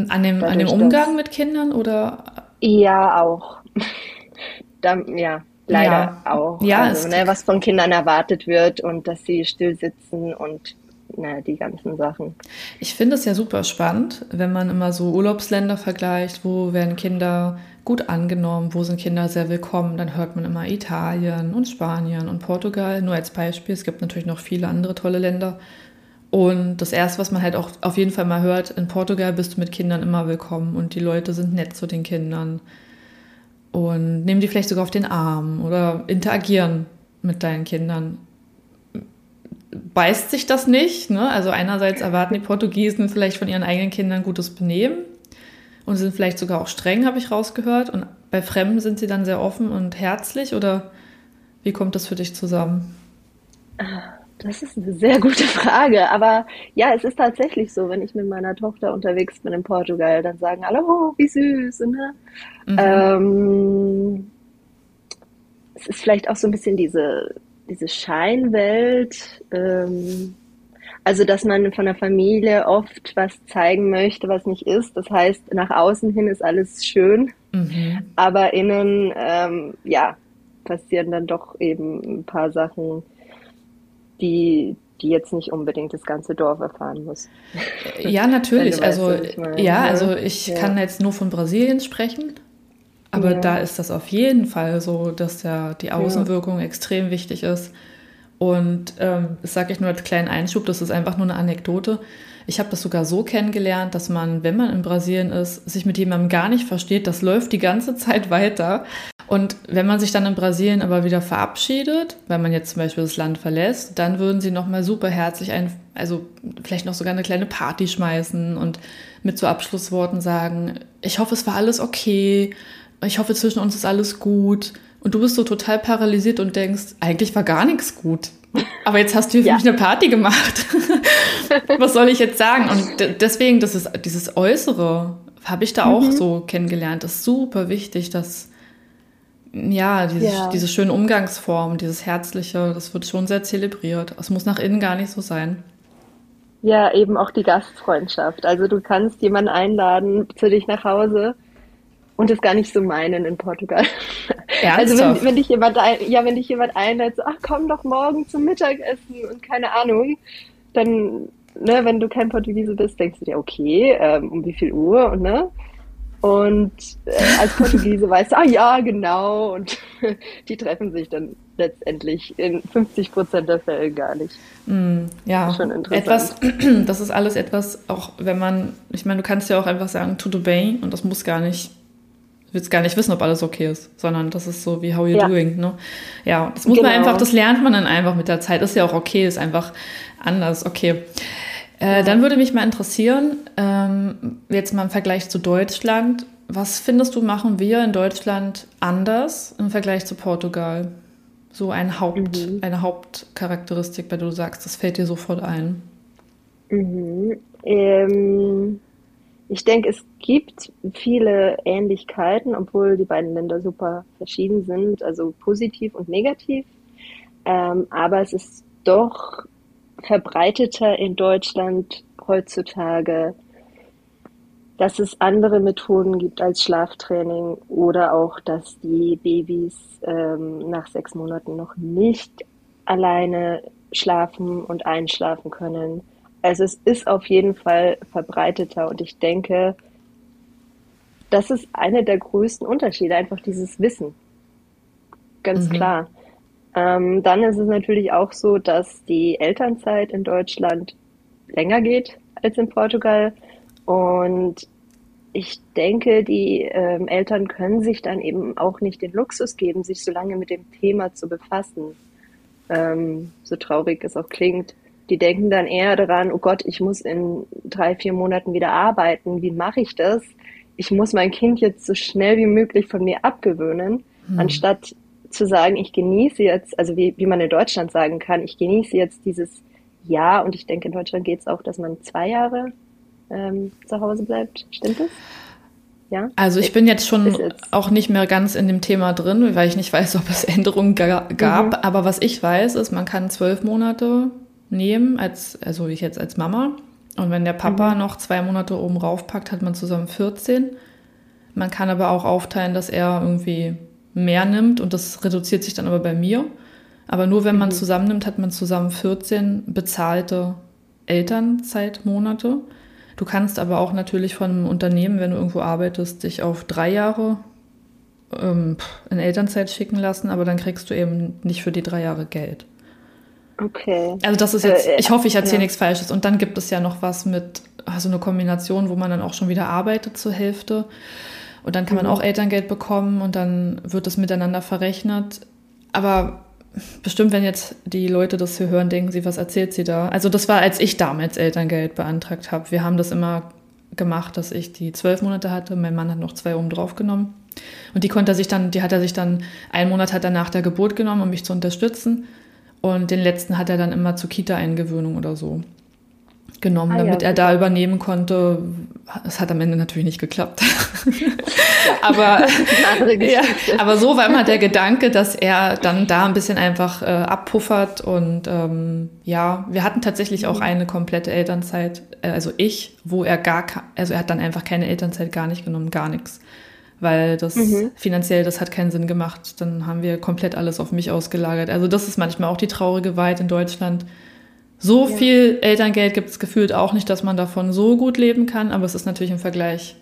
An dem, Dadurch, an dem Umgang mit Kindern oder? Ja, auch. da, ja, leider ja. auch. Ja, also, ne, was von Kindern erwartet wird und dass sie still sitzen und na, die ganzen Sachen. Ich finde es ja super spannend, wenn man immer so Urlaubsländer vergleicht, wo werden Kinder gut angenommen, wo sind Kinder sehr willkommen, dann hört man immer Italien und Spanien und Portugal, nur als Beispiel. Es gibt natürlich noch viele andere tolle Länder. Und das Erste, was man halt auch auf jeden Fall mal hört, in Portugal bist du mit Kindern immer willkommen und die Leute sind nett zu den Kindern und nehmen die vielleicht sogar auf den Arm oder interagieren mit deinen Kindern. Beißt sich das nicht? Ne? Also einerseits erwarten die Portugiesen vielleicht von ihren eigenen Kindern gutes Benehmen und sind vielleicht sogar auch streng, habe ich rausgehört. Und bei Fremden sind sie dann sehr offen und herzlich oder wie kommt das für dich zusammen? Das ist eine sehr gute Frage. Aber ja, es ist tatsächlich so, wenn ich mit meiner Tochter unterwegs bin in Portugal, dann sagen alle, oh, wie süß. Ne? Mhm. Ähm, es ist vielleicht auch so ein bisschen diese, diese Scheinwelt. Ähm, also, dass man von der Familie oft was zeigen möchte, was nicht ist. Das heißt, nach außen hin ist alles schön, mhm. aber innen, ähm, ja, passieren dann doch eben ein paar Sachen, die, die jetzt nicht unbedingt das ganze Dorf erfahren muss. Ja, natürlich. also, ja, also ich ja. kann jetzt nur von Brasilien sprechen. Aber ja. da ist das auf jeden Fall so, dass ja die Außenwirkung ja. extrem wichtig ist. Und ähm, das sage ich nur als kleinen Einschub, das ist einfach nur eine Anekdote. Ich habe das sogar so kennengelernt, dass man, wenn man in Brasilien ist, sich mit jemandem gar nicht versteht. Das läuft die ganze Zeit weiter. Und wenn man sich dann in Brasilien aber wieder verabschiedet, weil man jetzt zum Beispiel das Land verlässt, dann würden sie nochmal super herzlich ein, also vielleicht noch sogar eine kleine Party schmeißen und mit so Abschlussworten sagen, ich hoffe, es war alles okay, ich hoffe, zwischen uns ist alles gut. Und du bist so total paralysiert und denkst, eigentlich war gar nichts gut. Aber jetzt hast du für ja. mich eine Party gemacht. Was soll ich jetzt sagen? Und deswegen, das ist dieses Äußere, habe ich da auch mhm. so kennengelernt. Das ist super wichtig, dass ja, diese, ja. diese schönen Umgangsformen, dieses Herzliche, das wird schon sehr zelebriert. Es muss nach innen gar nicht so sein. Ja, eben auch die Gastfreundschaft. Also du kannst jemanden einladen zu dich nach Hause und es gar nicht so meinen in Portugal. Ernsthaft? Also wenn, wenn dich jemand ein, ja, wenn dich jemand einlädt, so, ach komm doch morgen zum Mittagessen und keine Ahnung, dann, ne, wenn du kein Portugiese bist, denkst du dir, okay, ähm, um wie viel Uhr und ne? Und äh, als Portugiese weißt du, ah ja, genau. Und die treffen sich dann letztendlich in 50 Prozent der Fälle gar nicht. Mm, ja, schon interessant. Etwas, das ist alles etwas, auch wenn man, ich meine, du kannst ja auch einfach sagen, tudo bem und das muss gar nicht willst gar nicht wissen, ob alles okay ist, sondern das ist so wie how you ja. doing, ne? Ja, das muss genau. man einfach, das lernt man dann einfach mit der Zeit. Ist ja auch okay, ist einfach anders, okay. Äh, dann würde mich mal interessieren, ähm, jetzt mal im Vergleich zu Deutschland, was findest du, machen wir in Deutschland anders im Vergleich zu Portugal? So ein Haupt, mhm. eine Hauptcharakteristik, bei der du sagst, das fällt dir sofort ein. Mhm. Ähm, ich denke, es gibt viele Ähnlichkeiten, obwohl die beiden Länder super verschieden sind, also positiv und negativ. Ähm, aber es ist doch verbreiteter in Deutschland heutzutage, dass es andere Methoden gibt als Schlaftraining oder auch, dass die Babys ähm, nach sechs Monaten noch nicht alleine schlafen und einschlafen können also es ist auf jeden Fall verbreiteter und ich denke, das ist einer der größten Unterschiede, einfach dieses Wissen. Ganz mhm. klar. Ähm, dann ist es natürlich auch so, dass die Elternzeit in Deutschland länger geht als in Portugal. Und ich denke, die ähm, Eltern können sich dann eben auch nicht den Luxus geben, sich so lange mit dem Thema zu befassen. Ähm, so traurig es auch klingt. Die denken dann eher daran, oh Gott, ich muss in drei, vier Monaten wieder arbeiten. Wie mache ich das? Ich muss mein Kind jetzt so schnell wie möglich von mir abgewöhnen, hm. anstatt zu sagen, ich genieße jetzt, also wie, wie man in Deutschland sagen kann, ich genieße jetzt dieses Jahr und ich denke, in Deutschland geht es auch, dass man zwei Jahre ähm, zu Hause bleibt. Stimmt das? Ja? Also ich bin jetzt schon auch nicht mehr ganz in dem Thema drin, weil ich nicht weiß, ob es Änderungen ga gab. Mhm. Aber was ich weiß, ist, man kann zwölf Monate nehmen, als, also ich jetzt als Mama. Und wenn der Papa mhm. noch zwei Monate oben raufpackt, hat man zusammen 14. Man kann aber auch aufteilen, dass er irgendwie mehr nimmt und das reduziert sich dann aber bei mir. Aber nur wenn man mhm. zusammennimmt, hat man zusammen 14 bezahlte Elternzeitmonate. Du kannst aber auch natürlich von einem Unternehmen, wenn du irgendwo arbeitest, dich auf drei Jahre ähm, in Elternzeit schicken lassen, aber dann kriegst du eben nicht für die drei Jahre Geld. Okay. Also das ist jetzt, äh, ich hoffe, ich erzähle ja. nichts Falsches. Und dann gibt es ja noch was mit, also eine Kombination, wo man dann auch schon wieder arbeitet zur Hälfte. Und dann kann man mhm. auch Elterngeld bekommen und dann wird das miteinander verrechnet. Aber bestimmt, wenn jetzt die Leute das hier hören, denken sie, was erzählt sie da? Also das war, als ich damals Elterngeld beantragt habe. Wir haben das immer gemacht, dass ich die zwölf Monate hatte. Mein Mann hat noch zwei oben drauf genommen. Und die konnte er sich dann, die hat er sich dann, einen Monat hat er nach der Geburt genommen, um mich zu unterstützen. Und den letzten hat er dann immer zur Kita-Eingewöhnung oder so genommen, ah, damit ja, er da übernehmen konnte. Es hat am Ende natürlich nicht geklappt. aber, ja, aber so war immer der Gedanke, dass er dann da ein bisschen einfach äh, abpuffert. Und ähm, ja, wir hatten tatsächlich auch mhm. eine komplette Elternzeit, äh, also ich, wo er gar, also er hat dann einfach keine Elternzeit gar nicht genommen, gar nichts. Weil das mhm. finanziell, das hat keinen Sinn gemacht. Dann haben wir komplett alles auf mich ausgelagert. Also das ist manchmal auch die traurige Wahrheit in Deutschland so ja. viel Elterngeld gibt es gefühlt auch nicht, dass man davon so gut leben kann, aber es ist natürlich im Vergleich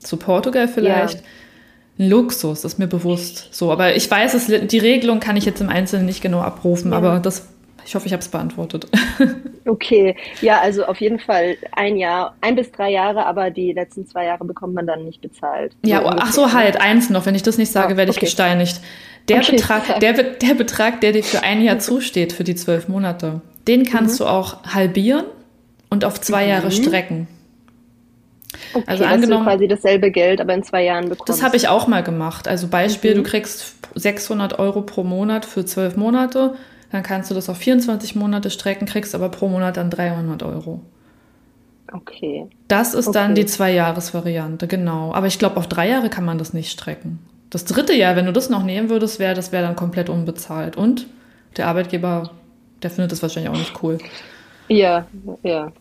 zu Portugal vielleicht ja. ein Luxus, das ist mir bewusst so. Aber ich weiß, es, die Regelung kann ich jetzt im Einzelnen nicht genau abrufen, ja. aber das, ich hoffe, ich habe es beantwortet. Okay, ja, also auf jeden Fall ein Jahr, ein bis drei Jahre, aber die letzten zwei Jahre bekommt man dann nicht bezahlt. Ja, so ach so, halt, eins noch. Wenn ich das nicht sage, werde ich gesteinigt. Der, okay, Betrag, der, der Betrag, der dir für ein Jahr zusteht, für die zwölf Monate, den kannst mhm. du auch halbieren und auf zwei mhm. Jahre strecken. Okay, also angenommen, dass du quasi dasselbe Geld, aber in zwei Jahren bekommst. Das habe ich auch mal gemacht. Also Beispiel, mhm. du kriegst 600 Euro pro Monat für zwölf Monate, dann kannst du das auf 24 Monate strecken, kriegst aber pro Monat dann 300 Euro. Okay. Das ist okay. dann die Zwei-Jahres-Variante, genau. Aber ich glaube, auf drei Jahre kann man das nicht strecken. Das dritte Jahr, wenn du das noch nehmen würdest, wäre das wäre dann komplett unbezahlt. Und der Arbeitgeber der findet das wahrscheinlich auch nicht cool. Ja, ja.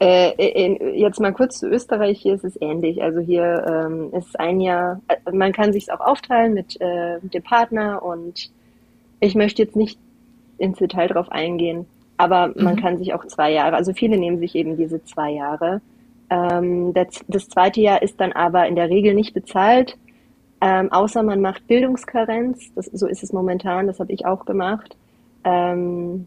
Äh, jetzt mal kurz zu Österreich, hier ist es ähnlich. Also hier ähm, ist ein Jahr, äh, man kann sich auch aufteilen mit, äh, mit dem Partner und ich möchte jetzt nicht ins Detail drauf eingehen, aber mhm. man kann sich auch zwei Jahre, also viele nehmen sich eben diese zwei Jahre. Ähm, das, das zweite Jahr ist dann aber in der Regel nicht bezahlt, ähm, außer man macht Bildungskarenz. Das, so ist es momentan, das habe ich auch gemacht. Ähm,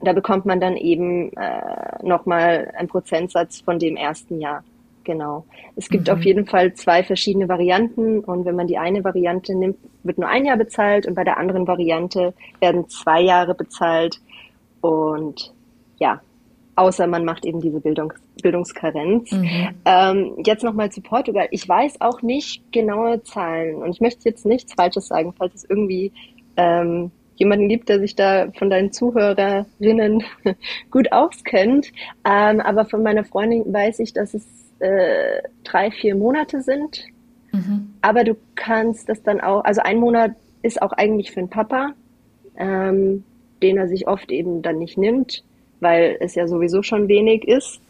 da bekommt man dann eben äh, nochmal einen Prozentsatz von dem ersten Jahr. Genau. Es gibt mhm. auf jeden Fall zwei verschiedene Varianten und wenn man die eine Variante nimmt, wird nur ein Jahr bezahlt und bei der anderen Variante werden zwei Jahre bezahlt und ja, außer man macht eben diese Bildungs Bildungskarenz. Mhm. Ähm, jetzt nochmal zu Portugal. Ich weiß auch nicht genaue Zahlen und ich möchte jetzt nichts Falsches sagen, falls es irgendwie ähm, jemanden gibt, der sich da von deinen Zuhörerinnen gut auskennt. Ähm, aber von meiner Freundin weiß ich, dass es äh, drei, vier Monate sind. Mhm. Aber du kannst das dann auch, also ein Monat ist auch eigentlich für den Papa, ähm, den er sich oft eben dann nicht nimmt, weil es ja sowieso schon wenig ist.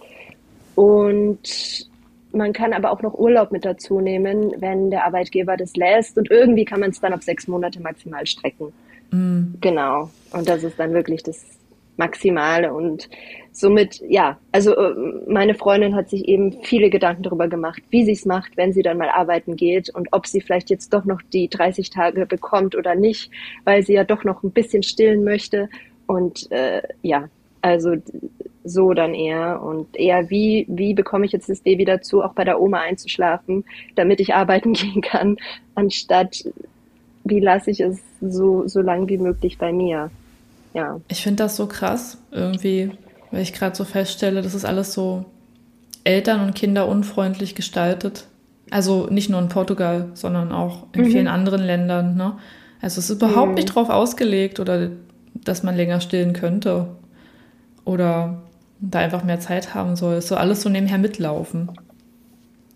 Und man kann aber auch noch Urlaub mit dazu nehmen, wenn der Arbeitgeber das lässt. Und irgendwie kann man es dann auf sechs Monate maximal strecken. Mhm. Genau. Und das ist dann wirklich das Maximale. Und somit, ja, also äh, meine Freundin hat sich eben viele Gedanken darüber gemacht, wie sie es macht, wenn sie dann mal arbeiten geht und ob sie vielleicht jetzt doch noch die 30 Tage bekommt oder nicht, weil sie ja doch noch ein bisschen stillen möchte. Und äh, ja, also so dann eher und eher wie, wie bekomme ich jetzt das Baby dazu, auch bei der Oma einzuschlafen, damit ich arbeiten gehen kann, anstatt wie lasse ich es so, so lang wie möglich bei mir. Ja. Ich finde das so krass, irgendwie, weil ich gerade so feststelle, das ist alles so eltern- und kinderunfreundlich gestaltet. Also nicht nur in Portugal, sondern auch in mhm. vielen anderen Ländern. Ne? Also es ist überhaupt mhm. nicht drauf ausgelegt oder dass man länger stillen könnte oder da einfach mehr Zeit haben soll. Es soll alles so nebenher mitlaufen.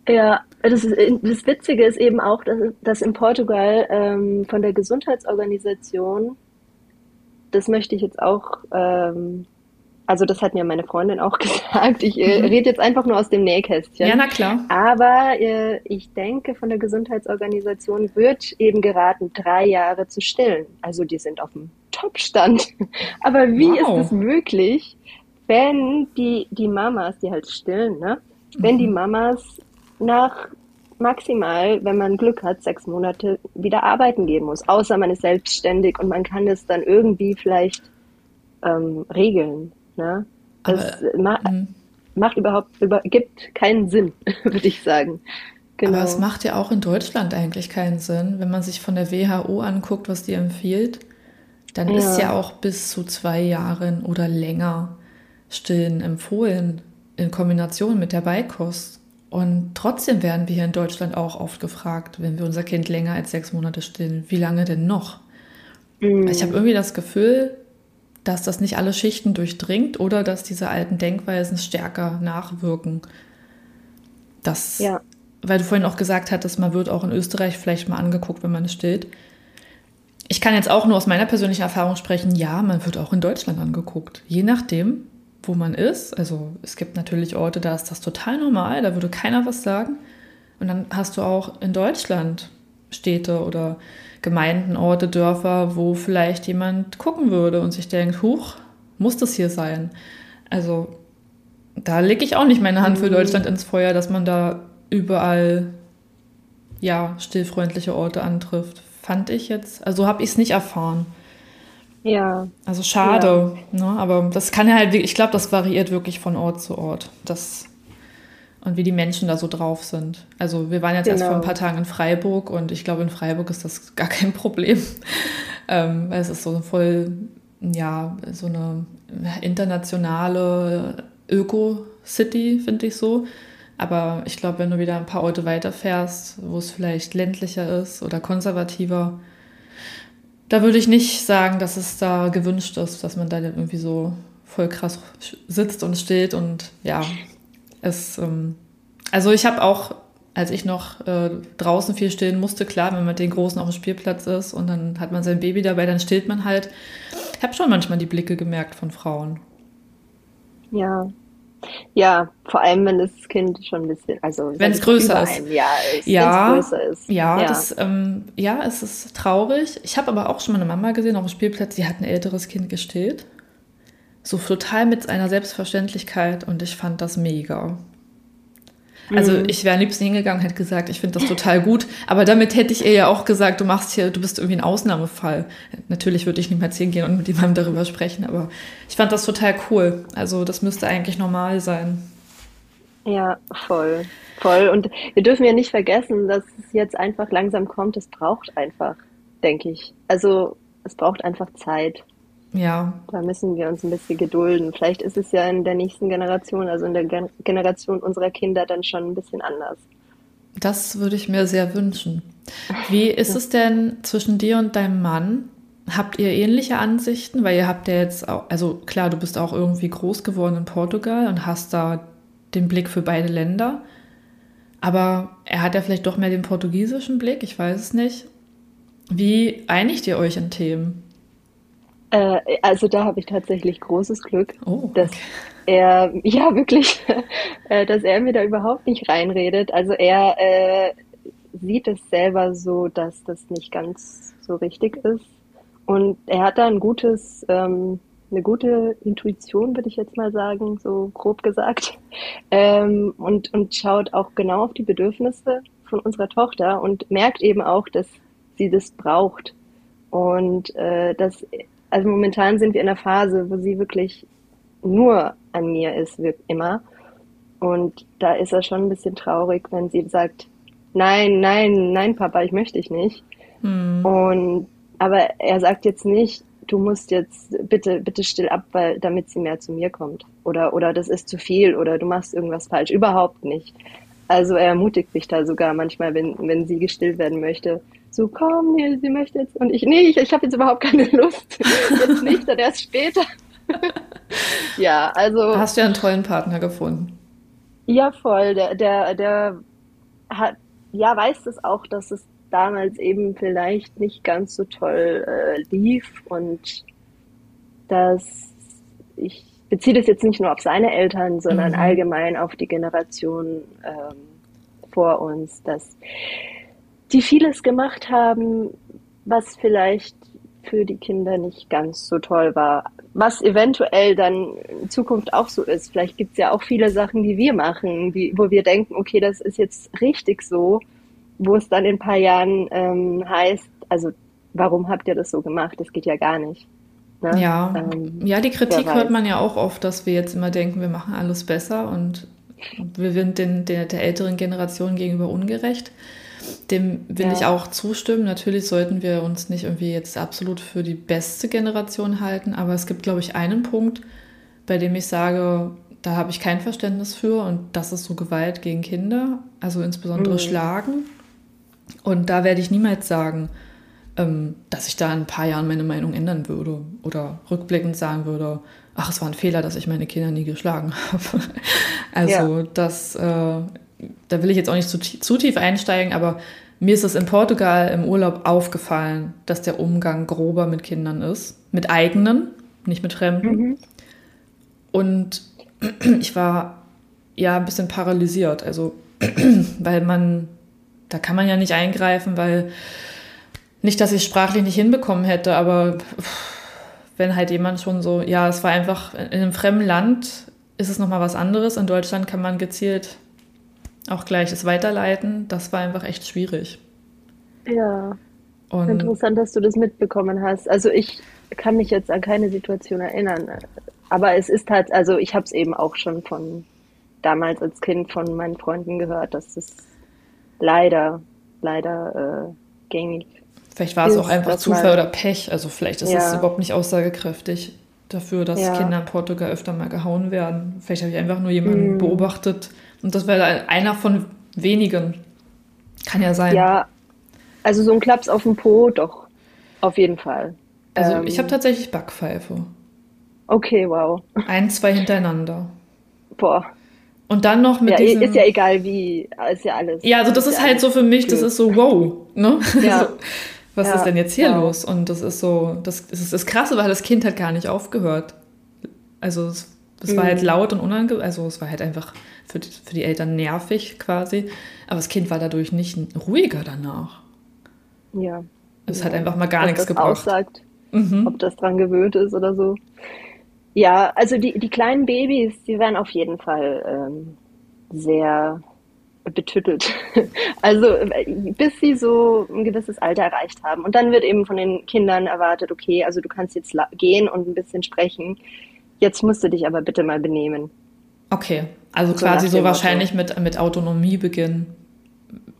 Ja, das, ist, das Witzige ist eben auch, dass, dass in Portugal ähm, von der Gesundheitsorganisation, das möchte ich jetzt auch ähm, also das hat mir meine Freundin auch gesagt. Ich äh, mhm. rede jetzt einfach nur aus dem Nähkästchen. Ja, na klar. Aber äh, ich denke, von der Gesundheitsorganisation wird eben geraten, drei Jahre zu stillen. Also die sind auf dem Top-Stand. Aber wie wow. ist es möglich, wenn die, die Mamas, die halt stillen, ne? wenn mhm. die Mamas nach maximal, wenn man Glück hat, sechs Monate wieder arbeiten gehen muss. Außer man ist selbstständig und man kann es dann irgendwie vielleicht ähm, regeln. Ne? Das Aber, ma hm. macht überhaupt, über, gibt keinen Sinn, würde ich sagen. Genau. Aber es macht ja auch in Deutschland eigentlich keinen Sinn, wenn man sich von der WHO anguckt, was die empfiehlt. Dann ja. ist ja auch bis zu zwei Jahren oder länger Stillen empfohlen in Kombination mit der Beikost. Und trotzdem werden wir hier in Deutschland auch oft gefragt, wenn wir unser Kind länger als sechs Monate stillen, wie lange denn noch? Mhm. Ich habe irgendwie das Gefühl, dass das nicht alle Schichten durchdringt oder dass diese alten Denkweisen stärker nachwirken. Das, ja. weil du vorhin auch gesagt hattest, man wird auch in Österreich vielleicht mal angeguckt, wenn man stillt. Ich kann jetzt auch nur aus meiner persönlichen Erfahrung sprechen, ja, man wird auch in Deutschland angeguckt. Je nachdem, wo man ist. Also es gibt natürlich Orte, da ist das total normal, da würde keiner was sagen. Und dann hast du auch in Deutschland Städte oder Gemeinden, Orte, Dörfer, wo vielleicht jemand gucken würde und sich denkt, huch, muss das hier sein? Also da lege ich auch nicht meine Hand für mhm. Deutschland ins Feuer, dass man da überall ja stillfreundliche Orte antrifft. Fand ich jetzt, also habe ich es nicht erfahren. Ja. Also schade, ja. Ne? aber das kann ja halt, ich glaube, das variiert wirklich von Ort zu Ort. Das und wie die Menschen da so drauf sind. Also wir waren jetzt genau. erst vor ein genau. paar Tagen in Freiburg und ich glaube, in Freiburg ist das gar kein Problem, ähm, weil es ist so voll, ja, so eine internationale Öko-City, finde ich so. Aber ich glaube, wenn du wieder ein paar Orte weiterfährst, wo es vielleicht ländlicher ist oder konservativer, da würde ich nicht sagen, dass es da gewünscht ist, dass man da irgendwie so voll krass sitzt und steht und ja, es, ähm, also ich habe auch, als ich noch äh, draußen viel stillen musste, klar, wenn man den Großen auf dem Spielplatz ist und dann hat man sein Baby dabei, dann stillt man halt. Ich habe schon manchmal die Blicke gemerkt von Frauen. Ja. Ja, vor allem, wenn das Kind schon ein bisschen, also wenn es größer ist. Ja, ist, ja, größer ist. Ja, ja. Das, ähm, ja, es ist traurig. Ich habe aber auch schon mal eine Mama gesehen auf dem Spielplatz, die hat ein älteres Kind gestillt. So total mit einer Selbstverständlichkeit und ich fand das mega. Also mhm. ich wäre am liebsten hingegangen und hätte gesagt, ich finde das total gut. Aber damit hätte ich ihr ja auch gesagt, du machst hier, du bist irgendwie ein Ausnahmefall. Natürlich würde ich niemals hingehen und mit jemandem darüber sprechen, aber ich fand das total cool. Also das müsste eigentlich normal sein. Ja, voll. Voll. Und wir dürfen ja nicht vergessen, dass es jetzt einfach langsam kommt. Es braucht einfach, denke ich. Also es braucht einfach Zeit. Ja. Da müssen wir uns ein bisschen gedulden. Vielleicht ist es ja in der nächsten Generation, also in der Gen Generation unserer Kinder, dann schon ein bisschen anders. Das würde ich mir sehr wünschen. Wie ist es denn zwischen dir und deinem Mann? Habt ihr ähnliche Ansichten? Weil ihr habt ja jetzt auch, also klar, du bist auch irgendwie groß geworden in Portugal und hast da den Blick für beide Länder. Aber er hat ja vielleicht doch mehr den portugiesischen Blick, ich weiß es nicht. Wie einigt ihr euch in Themen? Äh, also da habe ich tatsächlich großes Glück, oh, okay. dass er, ja wirklich, äh, dass er mir da überhaupt nicht reinredet. Also er äh, sieht es selber so, dass das nicht ganz so richtig ist. Und er hat da ein gutes, ähm, eine gute Intuition, würde ich jetzt mal sagen, so grob gesagt. Ähm, und, und schaut auch genau auf die Bedürfnisse von unserer Tochter und merkt eben auch, dass sie das braucht. Und äh, dass also momentan sind wir in einer Phase, wo sie wirklich nur an mir ist, immer. Und da ist er schon ein bisschen traurig, wenn sie sagt, nein, nein, nein, Papa, ich möchte dich nicht. Hm. Und, aber er sagt jetzt nicht, du musst jetzt bitte, bitte still ab, weil, damit sie mehr zu mir kommt. Oder, oder das ist zu viel oder du machst irgendwas falsch. Überhaupt nicht. Also er ermutigt mich da sogar manchmal, wenn, wenn sie gestillt werden möchte so, komm, nee, sie möchte jetzt. Und ich, nee, ich, ich habe jetzt überhaupt keine Lust. Jetzt nicht, dann erst später. ja, also. Hast du ja einen tollen Partner gefunden. Ja, voll. Der, der, der hat, ja, weiß das auch, dass es damals eben vielleicht nicht ganz so toll äh, lief und dass ich beziehe das jetzt nicht nur auf seine Eltern, sondern mhm. allgemein auf die Generation ähm, vor uns, dass die vieles gemacht haben, was vielleicht für die Kinder nicht ganz so toll war. Was eventuell dann in Zukunft auch so ist. Vielleicht gibt es ja auch viele Sachen, die wir machen, die, wo wir denken, okay, das ist jetzt richtig so, wo es dann in ein paar Jahren ähm, heißt, also warum habt ihr das so gemacht? Das geht ja gar nicht. Ne? Ja. Ähm, ja, die Kritik hört man ja auch oft, dass wir jetzt immer denken, wir machen alles besser und wir sind den, der, der älteren Generation gegenüber ungerecht. Dem will ja. ich auch zustimmen. Natürlich sollten wir uns nicht irgendwie jetzt absolut für die beste Generation halten, aber es gibt, glaube ich, einen Punkt, bei dem ich sage, da habe ich kein Verständnis für und das ist so Gewalt gegen Kinder, also insbesondere mhm. Schlagen. Und da werde ich niemals sagen, ähm, dass ich da in ein paar Jahren meine Meinung ändern würde oder rückblickend sagen würde, ach, es war ein Fehler, dass ich meine Kinder nie geschlagen habe. also ja. das, äh, da will ich jetzt auch nicht zu, zu tief einsteigen, aber mir ist es in Portugal im Urlaub aufgefallen, dass der Umgang grober mit Kindern ist. Mit eigenen, nicht mit Fremden. Mhm. Und ich war ja ein bisschen paralysiert. Also, weil man, da kann man ja nicht eingreifen, weil nicht, dass ich es sprachlich nicht hinbekommen hätte, aber wenn halt jemand schon so, ja, es war einfach in einem fremden Land ist es nochmal was anderes. In Deutschland kann man gezielt auch gleich es weiterleiten, das war einfach echt schwierig. Ja. Und Interessant, dass du das mitbekommen hast. Also ich kann mich jetzt an keine Situation erinnern. Aber es ist halt, also ich habe es eben auch schon von damals als Kind von meinen Freunden gehört, dass es leider, leider äh, gängig Vielleicht war es auch einfach Zufall oder Pech. Also vielleicht ist ja. es überhaupt nicht aussagekräftig dafür, dass ja. Kinder in Portugal öfter mal gehauen werden. Vielleicht habe ich einfach nur jemanden mhm. beobachtet, und das wäre einer von wenigen. Kann ja sein. Ja, also so ein Klaps auf dem Po, doch. Auf jeden Fall. Also ähm, ich habe tatsächlich Backpfeife. Okay, wow. Ein, zwei hintereinander. Boah. Und dann noch mit ja, diesem... Ist ja egal wie, ist ja alles. Ja, also das ist, ist halt so für mich, das ist so wow, ne? Ja. was ja, ist denn jetzt hier wow. los? Und das ist so, das, das ist das Krasse, weil das Kind hat gar nicht aufgehört. Also es, es mhm. war halt laut und unangenehm, also es war halt einfach für die, für die Eltern nervig quasi. Aber das Kind war dadurch nicht ruhiger danach. Ja. Es ja. hat einfach mal gar ob nichts das gebracht. Aussagt, mhm. Ob das dran gewöhnt ist oder so. Ja, also die, die kleinen Babys, die werden auf jeden Fall ähm, sehr betüttelt. Also bis sie so ein gewisses Alter erreicht haben. Und dann wird eben von den Kindern erwartet, okay, also du kannst jetzt gehen und ein bisschen sprechen. Jetzt musst du dich aber bitte mal benehmen. Okay, also so quasi so wahrscheinlich mit, mit Autonomie beginnen.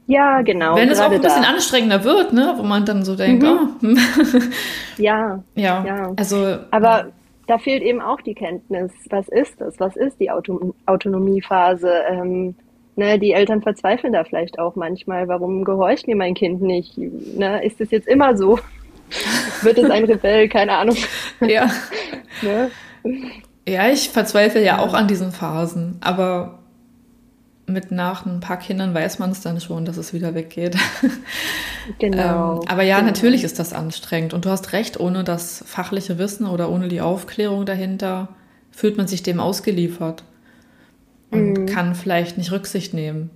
Ja, genau. Wenn es auch ein bisschen da. anstrengender wird, ne, wo man dann so denkt, mhm. oh. ja, ja, ja. Also, aber da fehlt eben auch die Kenntnis. Was ist das? Was ist die Auto Autonomiephase? Ähm, ne, die Eltern verzweifeln da vielleicht auch manchmal. Warum gehorcht mir mein Kind nicht? Ne, ist es jetzt immer so? Wird es ein Rebell? Keine Ahnung. Ja. ne? Ja, ich verzweifle ja auch an diesen Phasen, aber mit nach ein paar Kindern weiß man es dann schon, dass es wieder weggeht. Genau. ähm, aber ja, genau. natürlich ist das anstrengend. Und du hast recht, ohne das fachliche Wissen oder ohne die Aufklärung dahinter fühlt man sich dem ausgeliefert und mhm. kann vielleicht nicht Rücksicht nehmen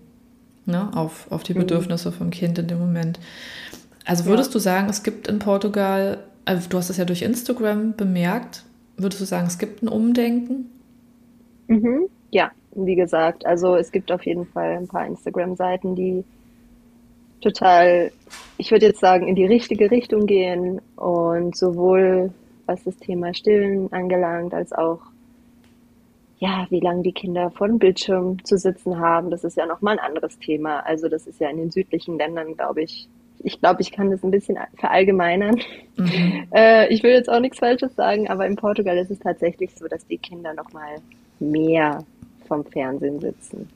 ne, auf, auf die mhm. Bedürfnisse vom Kind in dem Moment. Also würdest ja. du sagen, es gibt in Portugal, also du hast es ja durch Instagram bemerkt, Würdest du sagen, es gibt ein Umdenken? Mhm. Ja, wie gesagt, also es gibt auf jeden Fall ein paar Instagram-Seiten, die total, ich würde jetzt sagen, in die richtige Richtung gehen und sowohl was das Thema Stillen angelangt, als auch ja, wie lange die Kinder vor dem Bildschirm zu sitzen haben, das ist ja nochmal ein anderes Thema. Also das ist ja in den südlichen Ländern, glaube ich, ich glaube, ich kann das ein bisschen verallgemeinern. Mhm. Äh, ich will jetzt auch nichts Falsches sagen, aber in Portugal ist es tatsächlich so, dass die Kinder noch mal mehr vom Fernsehen sitzen.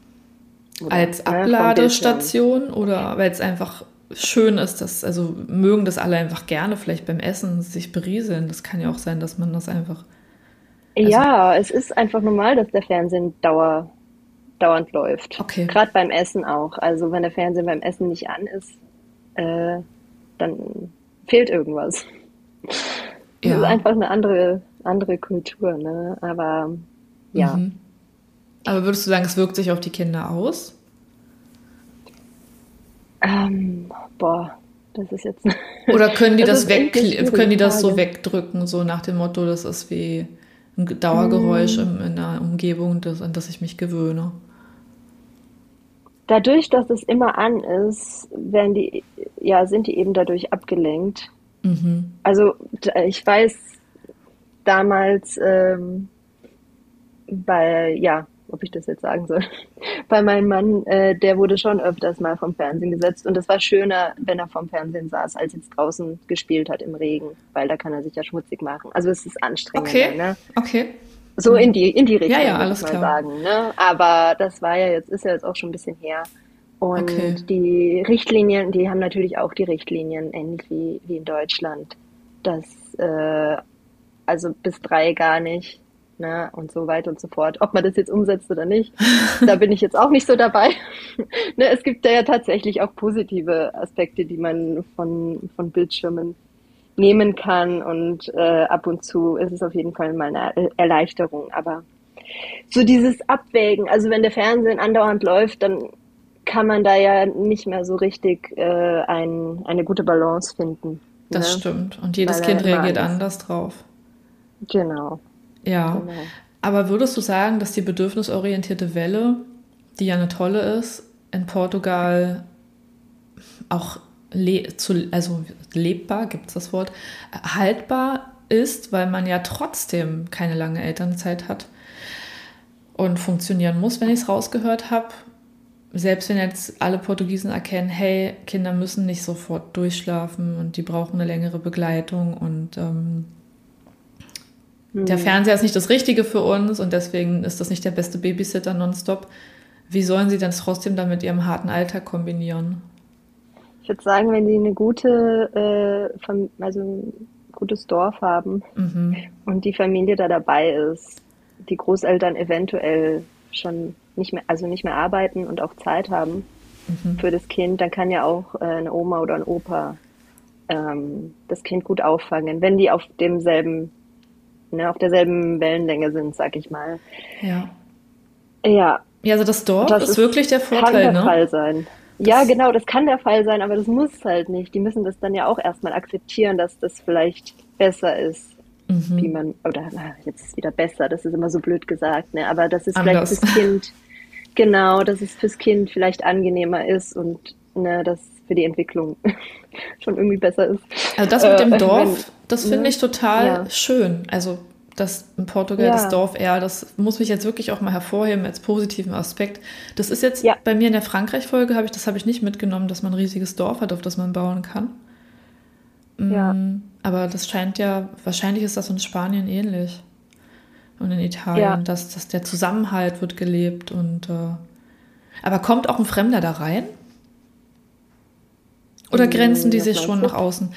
Oder, Als ne, Abladestation oder weil es einfach schön ist, dass, also mögen das alle einfach gerne, vielleicht beim Essen sich berieseln. Das kann ja auch sein, dass man das einfach. Also ja, es ist einfach normal, dass der Fernsehen Dauer dauernd läuft. Okay. Gerade beim Essen auch. Also wenn der Fernseher beim Essen nicht an ist, äh, dann fehlt irgendwas. Ja. Das ist einfach eine andere, andere Kultur, ne? Aber ja. Mhm. Aber würdest du sagen, es wirkt sich auf die Kinder aus? Ähm, boah, das ist jetzt. Oder können die das, das weg, können die das so wegdrücken, so nach dem Motto, das ist wie ein Dauergeräusch hm. in, in einer Umgebung, das, an das ich mich gewöhne? Dadurch, dass es immer an ist, werden die, ja, sind die eben dadurch abgelenkt. Mhm. Also ich weiß damals ähm, bei, ja, ob ich das jetzt sagen soll, bei meinem Mann, äh, der wurde schon öfters mal vom Fernsehen gesetzt und es war schöner, wenn er vom Fernsehen saß, als jetzt draußen gespielt hat im Regen, weil da kann er sich ja schmutzig machen. Also es ist anstrengender. Okay. Ne? Okay. So in die, in die Richtung, ja, ja, alles muss man klar. sagen. Ne? Aber das war ja jetzt, ist ja jetzt auch schon ein bisschen her. Und okay. die Richtlinien, die haben natürlich auch die Richtlinien, ähnlich wie, wie in Deutschland, dass äh, also bis drei gar nicht ne, und so weiter und so fort. Ob man das jetzt umsetzt oder nicht, da bin ich jetzt auch nicht so dabei. ne, es gibt ja tatsächlich auch positive Aspekte, die man von, von Bildschirmen nehmen kann und äh, ab und zu ist es auf jeden Fall mal eine Erleichterung. Aber so dieses Abwägen, also wenn der Fernsehen andauernd läuft, dann kann man da ja nicht mehr so richtig äh, ein, eine gute Balance finden. Das ne? stimmt. Und jedes Weil Kind reagiert anders drauf. Genau. Ja. Genau. Aber würdest du sagen, dass die bedürfnisorientierte Welle, die ja eine tolle ist, in Portugal auch le zu, also lebbar, gibt es das Wort, haltbar ist, weil man ja trotzdem keine lange Elternzeit hat und funktionieren muss, wenn ich es rausgehört habe. Selbst wenn jetzt alle Portugiesen erkennen, hey, Kinder müssen nicht sofort durchschlafen und die brauchen eine längere Begleitung und ähm, der hm. Fernseher ist nicht das Richtige für uns und deswegen ist das nicht der beste Babysitter nonstop. Wie sollen sie dann trotzdem dann mit ihrem harten Alltag kombinieren? Ich würde sagen, wenn sie eine gute, äh, also ein gutes Dorf haben mhm. und die Familie da dabei ist, die Großeltern eventuell schon nicht mehr, also nicht mehr arbeiten und auch Zeit haben mhm. für das Kind, dann kann ja auch äh, eine Oma oder ein Opa ähm, das Kind gut auffangen, wenn die auf demselben ne, auf derselben Wellenlänge sind, sag ich mal. Ja. Ja. Ja, also das Dorf das ist, wirklich der Vorteil, kann der ne? Fall sein. Das ja, genau, das kann der Fall sein, aber das muss halt nicht. Die müssen das dann ja auch erstmal akzeptieren, dass das vielleicht besser ist, mhm. wie man, oder na, jetzt ist wieder besser, das ist immer so blöd gesagt, ne? Aber dass es Anders. vielleicht fürs Kind, genau, dass es fürs Kind vielleicht angenehmer ist und ne, dass für die Entwicklung schon irgendwie besser ist. Also das mit dem äh, Dorf, wenn, das finde ne? ich total ja. schön. Also das in Portugal, ja. das Dorf eher, das muss mich jetzt wirklich auch mal hervorheben als positiven Aspekt. Das ist jetzt ja. bei mir in der Frankreich-Folge, habe ich, das habe ich nicht mitgenommen, dass man ein riesiges Dorf hat, auf das man bauen kann. Ja. Mm, aber das scheint ja, wahrscheinlich ist das in Spanien ähnlich. Und in Italien, ja. dass, dass der Zusammenhalt wird gelebt und äh, aber kommt auch ein Fremder da rein? Oder hm, grenzen die sich schon nach außen?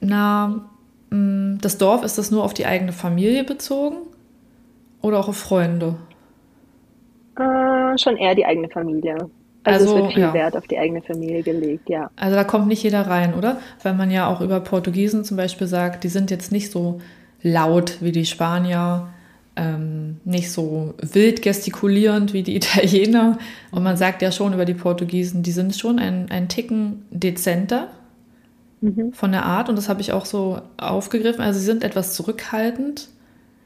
Na, das Dorf, ist das nur auf die eigene Familie bezogen oder auch auf Freunde? Äh, schon eher die eigene Familie. Also, also es wird viel ja. Wert auf die eigene Familie gelegt, ja. Also da kommt nicht jeder rein, oder? Weil man ja auch über Portugiesen zum Beispiel sagt, die sind jetzt nicht so laut wie die Spanier ähm, nicht so wild gestikulierend wie die Italiener. Und man sagt ja schon über die Portugiesen, die sind schon ein, ein Ticken dezenter mhm. von der Art. Und das habe ich auch so aufgegriffen. Also sie sind etwas zurückhaltend.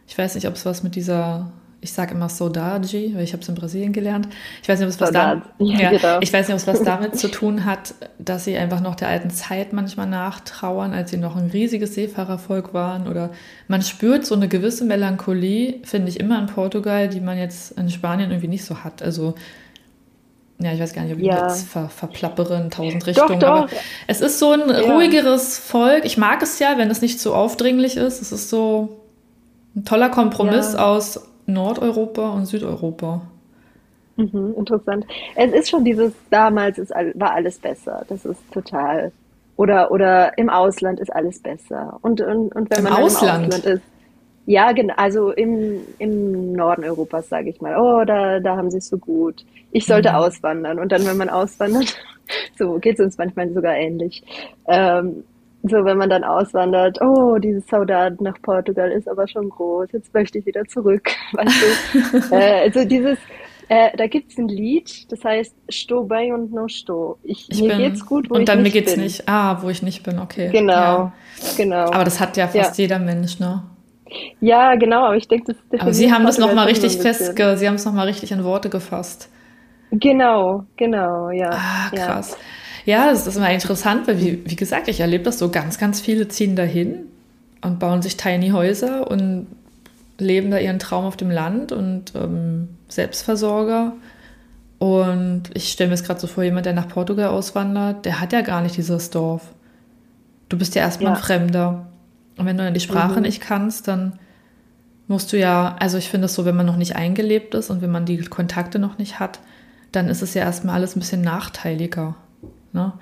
Ich weiß nicht, ob es was mit dieser ich sage immer Saudade, weil ich habe es in Brasilien gelernt. Ich weiß nicht, ob es was, da, ja, genau. ich weiß nicht, ob es was damit zu tun hat, dass sie einfach noch der alten Zeit manchmal nachtrauern, als sie noch ein riesiges Seefahrervolk waren. Oder man spürt so eine gewisse Melancholie, finde ich immer in Portugal, die man jetzt in Spanien irgendwie nicht so hat. Also ja, ich weiß gar nicht, ob ich ja. jetzt ver verplappere in tausend Richtungen, doch, doch. aber es ist so ein ja. ruhigeres Volk. Ich mag es ja, wenn es nicht zu so aufdringlich ist. Es ist so ein toller Kompromiss ja. aus Nordeuropa und Südeuropa. Mhm, interessant. Es ist schon dieses, damals ist, war alles besser. Das ist total. Oder, oder im Ausland ist alles besser. Und, und, und wenn Im man Ausland? im Ausland ist. Ja, genau, also im, im Norden Europas, sage ich mal. Oh, da, da haben sie es so gut. Ich sollte mhm. auswandern. Und dann, wenn man auswandert, so geht es uns manchmal sogar ähnlich. Ähm, so, wenn man dann auswandert, oh, dieses Saudade nach Portugal ist aber schon groß, jetzt möchte ich wieder zurück. Weißt du? äh, also dieses, äh, da gibt es ein Lied, das heißt Sto bei und no sto. Ich, ich mir bin, geht's gut, wo und ich dann nicht mir geht's bin. nicht. Ah, wo ich nicht bin, okay. Genau, ja. genau. Aber das hat ja fast ja. jeder Mensch, ne? Ja, genau, aber ich denke, das Aber Sie haben das nochmal richtig fest, Sie haben es nochmal richtig in Worte gefasst. Genau, genau, ja. Ah, krass. Ja, ja das ist immer interessant, weil wie, wie gesagt, ich erlebe das so ganz, ganz viele ziehen dahin und bauen sich Tiny Häuser und leben da ihren Traum auf dem Land und ähm, Selbstversorger. Und ich stelle mir jetzt gerade so vor, jemand, der nach Portugal auswandert, der hat ja gar nicht dieses Dorf. Du bist ja erstmal ja. ein Fremder. Und wenn du dann die Sprache mhm. nicht kannst, dann musst du ja, also ich finde es so, wenn man noch nicht eingelebt ist und wenn man die Kontakte noch nicht hat, dann ist es ja erstmal alles ein bisschen nachteiliger. Ne?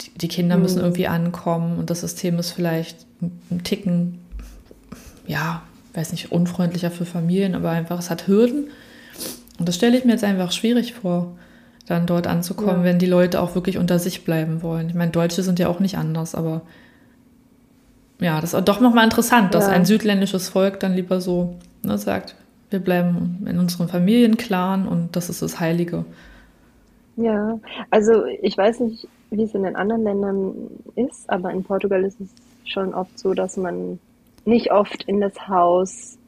Die, die Kinder mhm. müssen irgendwie ankommen und das System ist vielleicht ein Ticken, ja, weiß nicht, unfreundlicher für Familien, aber einfach, es hat Hürden. Und das stelle ich mir jetzt einfach schwierig vor, dann dort anzukommen, ja. wenn die Leute auch wirklich unter sich bleiben wollen. Ich meine, Deutsche sind ja auch nicht anders, aber ja, das ist doch nochmal interessant, dass ein südländisches Volk dann lieber so ne, sagt, wir bleiben in unserem Familienclan und das ist das Heilige. Ja, also ich weiß nicht, wie es in den anderen Ländern ist, aber in Portugal ist es schon oft so, dass man nicht oft in das Haus,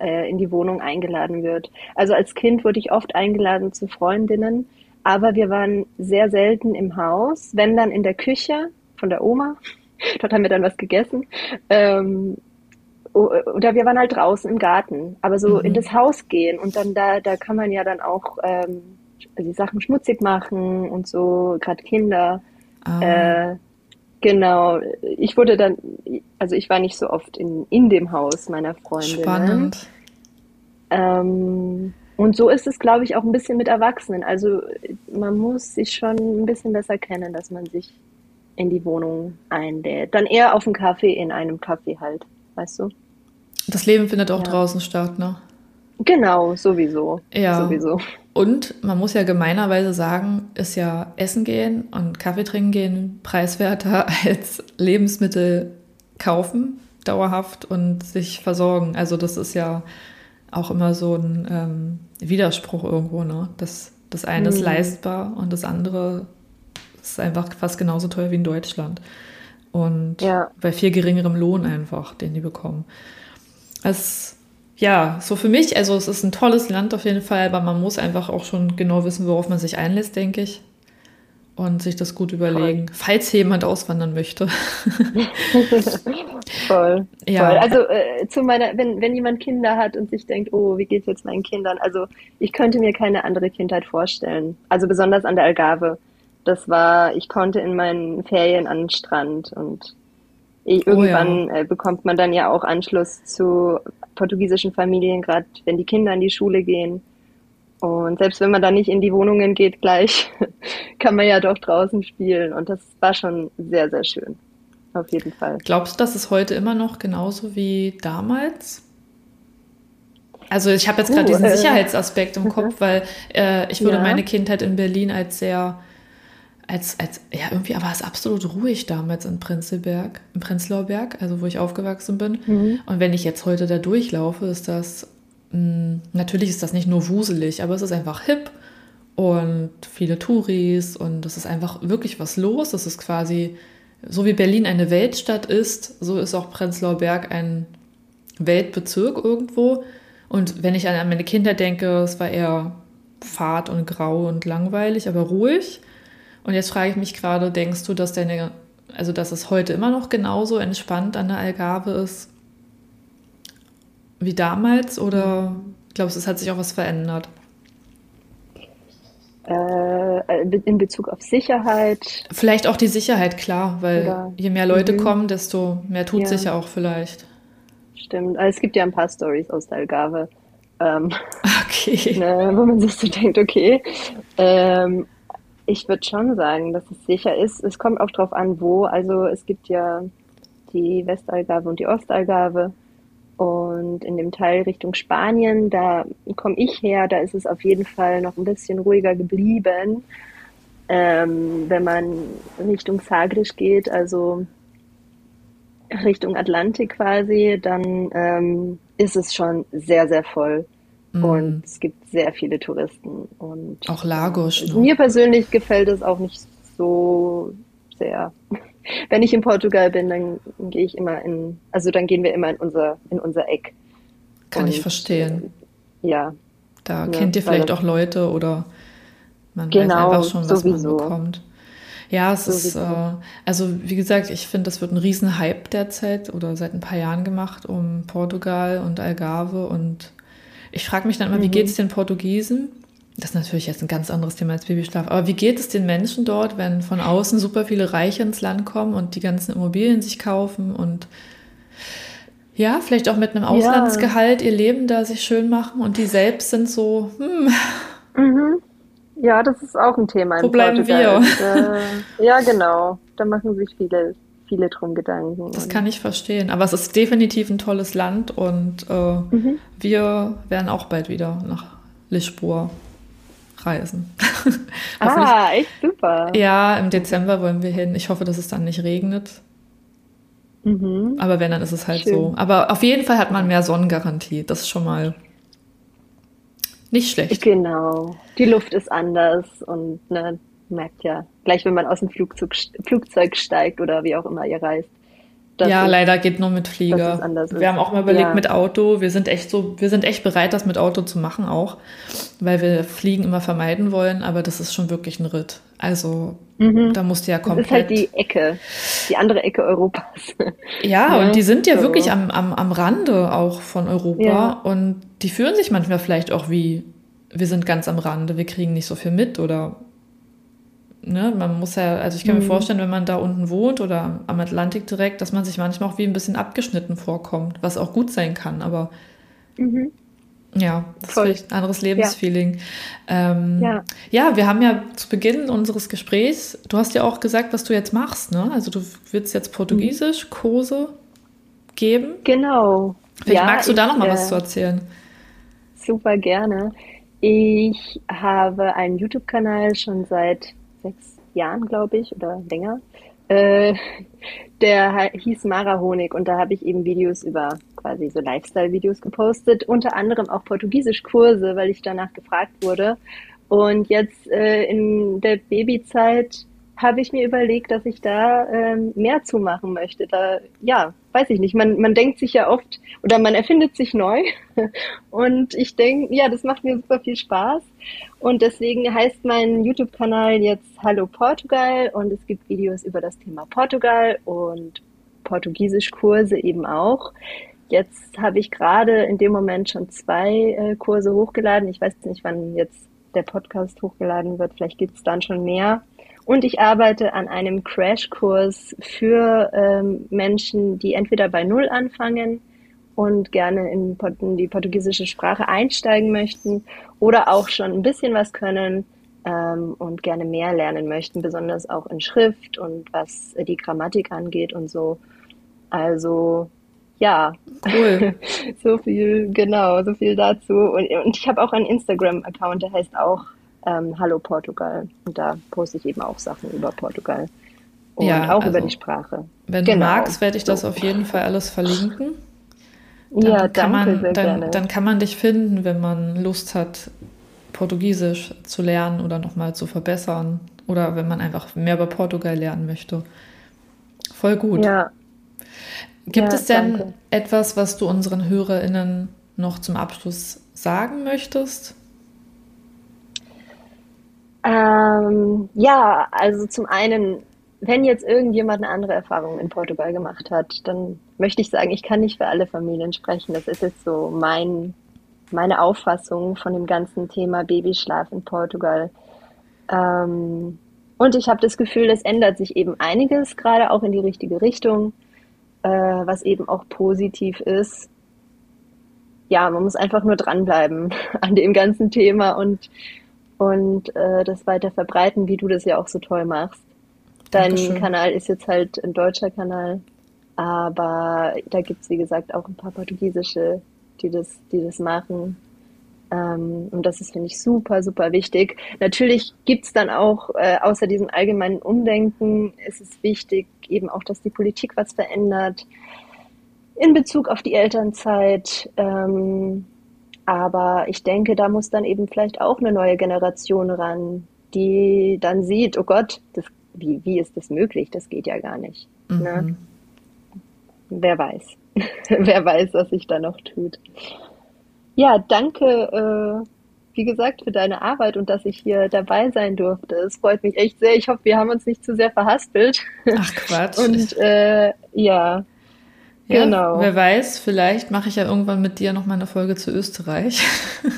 äh, in die Wohnung eingeladen wird. Also als Kind wurde ich oft eingeladen zu Freundinnen, aber wir waren sehr selten im Haus, wenn dann in der Küche von der Oma. Dort haben wir dann was gegessen. Ähm, oder wir waren halt draußen im Garten, aber so mhm. in das Haus gehen und dann da, da kann man ja dann auch ähm, die Sachen schmutzig machen und so, gerade Kinder. Ah. Äh, Genau, ich wurde dann, also ich war nicht so oft in, in dem Haus meiner Freundin. Spannend. Ähm, und so ist es, glaube ich, auch ein bisschen mit Erwachsenen. Also man muss sich schon ein bisschen besser kennen, dass man sich in die Wohnung einlädt. Dann eher auf einen Kaffee in einem Kaffee halt, weißt du? Das Leben findet auch ja. draußen statt, ne? Genau, sowieso. Ja. Sowieso. Und man muss ja gemeinerweise sagen, ist ja Essen gehen und Kaffee trinken gehen preiswerter als Lebensmittel kaufen, dauerhaft und sich versorgen. Also das ist ja auch immer so ein ähm, Widerspruch irgendwo, ne? Das, das eine mhm. ist leistbar und das andere ist einfach fast genauso teuer wie in Deutschland. Und ja. bei viel geringerem Lohn einfach, den die bekommen. Es ja, so für mich, also es ist ein tolles Land auf jeden Fall, aber man muss einfach auch schon genau wissen, worauf man sich einlässt, denke ich. Und sich das gut überlegen, Voll. falls jemand auswandern möchte. Voll. Ja. Voll. Also äh, zu meiner, wenn, wenn jemand Kinder hat und sich denkt, oh, wie geht's jetzt meinen Kindern? Also ich könnte mir keine andere Kindheit vorstellen. Also besonders an der Algarve. Das war, ich konnte in meinen Ferien an den Strand und Irgendwann oh ja. äh, bekommt man dann ja auch Anschluss zu portugiesischen Familien, gerade wenn die Kinder in die Schule gehen. Und selbst wenn man dann nicht in die Wohnungen geht gleich, kann man ja doch draußen spielen. Und das war schon sehr, sehr schön. Auf jeden Fall. Glaubst du, das ist heute immer noch genauso wie damals? Also ich habe jetzt gerade uh, diesen äh, Sicherheitsaspekt im Kopf, weil äh, ich würde ja. meine Kindheit in Berlin als sehr als, als, ja, irgendwie war es absolut ruhig damals in Prenzlberg, im Prenzlauer Berg, also wo ich aufgewachsen bin. Mhm. Und wenn ich jetzt heute da durchlaufe, ist das, mh, hm, natürlich ist das nicht nur wuselig, aber es ist einfach hip und viele Touris und es ist einfach wirklich was los. Es ist quasi, so wie Berlin eine Weltstadt ist, so ist auch Prenzlauer Berg ein Weltbezirk irgendwo. Und wenn ich an meine Kindheit denke, es war eher fad und grau und langweilig, aber ruhig. Und jetzt frage ich mich gerade, denkst du, dass deine, also dass es heute immer noch genauso entspannt an der Algarve ist wie damals oder glaubst du, es hat sich auch was verändert? Äh, in Bezug auf Sicherheit. Vielleicht auch die Sicherheit, klar, weil Oder, je mehr Leute mhm. kommen, desto mehr tut ja. sich ja auch vielleicht. Stimmt. Also es gibt ja ein paar Stories aus der Algarve. Ähm, okay. Ne, wo man sich so denkt, okay. Ähm, ich würde schon sagen, dass es sicher ist. Es kommt auch darauf an, wo. Also es gibt ja die Westalgarve und die Ostalgarve. Und in dem Teil Richtung Spanien, da komme ich her, da ist es auf jeden Fall noch ein bisschen ruhiger geblieben. Ähm, wenn man Richtung Sagres geht, also Richtung Atlantik quasi, dann ähm, ist es schon sehr, sehr voll. Mm. Und es gibt sehr viele Touristen. Und auch Lagos. Äh, mir persönlich gefällt es auch nicht so sehr. Wenn ich in Portugal bin, dann gehe ich immer in, also dann gehen wir immer in unser, in unser Eck. Kann Und, ich verstehen. Äh, ja. Da ja, kennt ihr vielleicht auch Leute oder man genau, weiß einfach schon, was sowieso. man bekommt. Ja, es ist, äh, also wie gesagt, ich finde, das wird ein Riesenhype derzeit oder seit ein paar Jahren gemacht um Portugal und Algarve und ich frage mich dann immer, mhm. wie geht es den Portugiesen? Das ist natürlich jetzt ein ganz anderes Thema als Babyschlaf, aber wie geht es den Menschen dort, wenn von außen super viele Reiche ins Land kommen und die ganzen Immobilien sich kaufen und ja, vielleicht auch mit einem Auslandsgehalt ja. ihr Leben da sich schön machen und die selbst sind so, hm. Mhm. Ja, das ist auch ein Thema. Wo bleiben Portugal. wir? Äh, ja, genau. Da machen sich viele, viele drum Gedanken. Das kann ich verstehen. Aber es ist definitiv ein tolles Land und äh, mhm. wir werden auch bald wieder nach Lisboa reisen. ah, echt super. Ja, im Dezember wollen wir hin. Ich hoffe, dass es dann nicht regnet. Mhm. Aber wenn, dann ist es halt Schön. so. Aber auf jeden Fall hat man mehr Sonnengarantie. Das ist schon mal nicht schlecht. Genau. Die Luft ist anders und ne, merkt ja, gleich wenn man aus dem Flugzeug, Flugzeug steigt oder wie auch immer ihr reist. ja, ist, leider geht nur mit Flieger. Wir haben auch mal überlegt ja. mit Auto. Wir sind echt so, wir sind echt bereit, das mit Auto zu machen auch, weil wir Fliegen immer vermeiden wollen. Aber das ist schon wirklich ein Ritt. Also mhm. da musst du ja komplett. Das ist halt die Ecke, die andere Ecke Europas. Ja, ja und die sind ja so. wirklich am, am, am Rande auch von Europa ja. und die fühlen sich manchmal vielleicht auch wie, wir sind ganz am Rande, wir kriegen nicht so viel mit oder ne, man muss ja, also ich kann mhm. mir vorstellen, wenn man da unten wohnt oder am Atlantik direkt, dass man sich manchmal auch wie ein bisschen abgeschnitten vorkommt, was auch gut sein kann, aber mhm. Ja, das Voll. ist vielleicht ein anderes Lebensfeeling. Ja. Ähm, ja. ja, wir haben ja zu Beginn unseres Gesprächs, du hast ja auch gesagt, was du jetzt machst, ne? Also du willst jetzt Portugiesisch Kurse geben. Genau. Vielleicht ja, magst du da noch mal äh, was zu erzählen. Super gerne. Ich habe einen YouTube-Kanal schon seit sechs Jahren, glaube ich, oder länger. Äh, der hieß Mara Honig und da habe ich eben Videos über quasi so Lifestyle-Videos gepostet, unter anderem auch Portugiesisch-Kurse, weil ich danach gefragt wurde. Und jetzt äh, in der Babyzeit habe ich mir überlegt, dass ich da ähm, mehr zu machen möchte. Da, ja, weiß ich nicht. Man, man denkt sich ja oft oder man erfindet sich neu. Und ich denke, ja, das macht mir super viel Spaß. Und deswegen heißt mein YouTube-Kanal jetzt Hallo Portugal und es gibt Videos über das Thema Portugal und Portugiesisch-Kurse eben auch. Jetzt habe ich gerade in dem Moment schon zwei äh, Kurse hochgeladen. Ich weiß nicht, wann jetzt der Podcast hochgeladen wird. Vielleicht gibt es dann schon mehr. Und ich arbeite an einem Crashkurs für ähm, Menschen, die entweder bei Null anfangen und gerne in, in, die portugiesische Sprache einsteigen möchten oder auch schon ein bisschen was können ähm, und gerne mehr lernen möchten, besonders auch in Schrift und was die Grammatik angeht und so. Also ja, cool. so viel, genau, so viel dazu. Und, und ich habe auch einen Instagram-Account, der heißt auch ähm, Hallo Portugal. Und da poste ich eben auch Sachen über Portugal. Und ja, auch also, über die Sprache. Wenn genau. du magst, werde ich das auf jeden Fall alles verlinken. Dann ja, kann danke, man, dann, gerne. dann kann man dich finden, wenn man Lust hat, Portugiesisch zu lernen oder nochmal zu verbessern. Oder wenn man einfach mehr über Portugal lernen möchte. Voll gut. Ja. Gibt ja, es denn danke. etwas, was du unseren HörerInnen noch zum Abschluss sagen möchtest? Ähm, ja, also zum einen, wenn jetzt irgendjemand eine andere Erfahrung in Portugal gemacht hat, dann möchte ich sagen, ich kann nicht für alle Familien sprechen. Das ist jetzt so mein, meine Auffassung von dem ganzen Thema Babyschlaf in Portugal. Ähm, und ich habe das Gefühl, es ändert sich eben einiges, gerade auch in die richtige Richtung, äh, was eben auch positiv ist. Ja, man muss einfach nur dranbleiben an dem ganzen Thema und und äh, das weiter verbreiten, wie du das ja auch so toll machst. Dein Dankeschön. Kanal ist jetzt halt ein deutscher Kanal. Aber da gibt es, wie gesagt, auch ein paar portugiesische, die das, die das machen. Ähm, und das ist, finde ich, super, super wichtig. Natürlich gibt es dann auch, äh, außer diesem allgemeinen Umdenken, ist es wichtig, eben auch, dass die Politik was verändert in Bezug auf die Elternzeit. Ähm, aber ich denke, da muss dann eben vielleicht auch eine neue Generation ran, die dann sieht, oh Gott, das, wie, wie ist das möglich? Das geht ja gar nicht. Ne? Mhm. Ne? Wer weiß. Wer weiß, was sich da noch tut. Ja, danke, äh, wie gesagt, für deine Arbeit und dass ich hier dabei sein durfte. Es freut mich echt sehr. Ich hoffe, wir haben uns nicht zu sehr verhaspelt. Ach Quatsch. Und äh, ja, ja, genau. Wer weiß, vielleicht mache ich ja irgendwann mit dir noch mal eine Folge zu Österreich.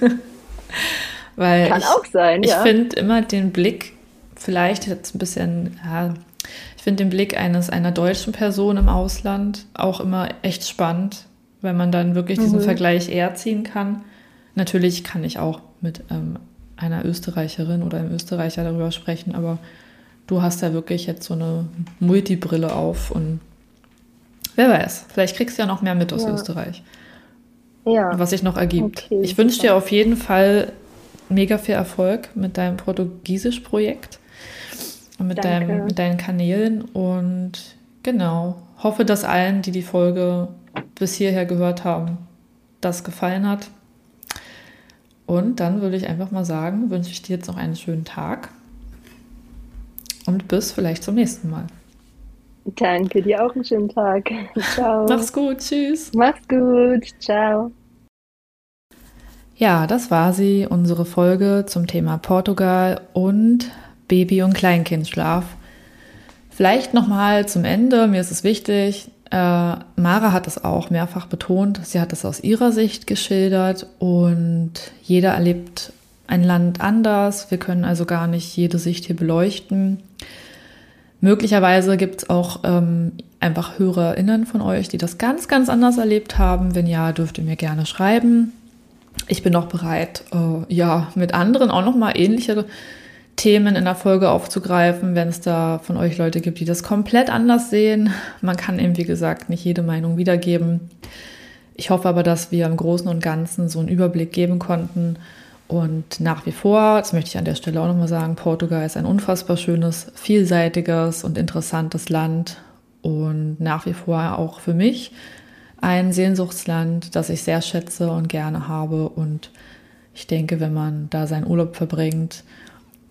Weil Kann ich, auch sein, ich ja. Ich finde immer den Blick, vielleicht jetzt ein bisschen, ja, ich finde den Blick eines einer deutschen Person im Ausland auch immer echt spannend, weil man dann wirklich diesen mhm. Vergleich eher ziehen kann. Natürlich kann ich auch mit ähm, einer Österreicherin oder einem Österreicher darüber sprechen, aber du hast ja wirklich jetzt so eine Multibrille auf und wer weiß, vielleicht kriegst du ja noch mehr mit aus ja. Österreich. Ja. Was sich noch ergibt. Okay, ich wünsche dir auf jeden Fall mega viel Erfolg mit deinem Portugiesisch-Projekt und mit, deinem, mit deinen Kanälen und genau, hoffe, dass allen, die die Folge bis hierher gehört haben, das gefallen hat. Und dann würde ich einfach mal sagen, wünsche ich dir jetzt noch einen schönen Tag und bis vielleicht zum nächsten Mal. Danke, dir auch einen schönen Tag. Ciao. Mach's gut, tschüss. Mach's gut, ciao. Ja, das war sie, unsere Folge zum Thema Portugal und Baby- und Kleinkindschlaf. Vielleicht nochmal zum Ende, mir ist es wichtig, äh, Mara hat es auch mehrfach betont, sie hat es aus ihrer Sicht geschildert und jeder erlebt ein Land anders. Wir können also gar nicht jede Sicht hier beleuchten. Möglicherweise gibt es auch ähm, einfach HörerInnen von euch, die das ganz, ganz anders erlebt haben. Wenn ja, dürft ihr mir gerne schreiben. Ich bin auch bereit, äh, ja, mit anderen auch nochmal ähnliche Themen in der Folge aufzugreifen, wenn es da von euch Leute gibt, die das komplett anders sehen. Man kann eben, wie gesagt, nicht jede Meinung wiedergeben. Ich hoffe aber, dass wir im Großen und Ganzen so einen Überblick geben konnten. Und nach wie vor, das möchte ich an der Stelle auch nochmal sagen, Portugal ist ein unfassbar schönes, vielseitiges und interessantes Land und nach wie vor auch für mich ein Sehnsuchtsland, das ich sehr schätze und gerne habe. Und ich denke, wenn man da seinen Urlaub verbringt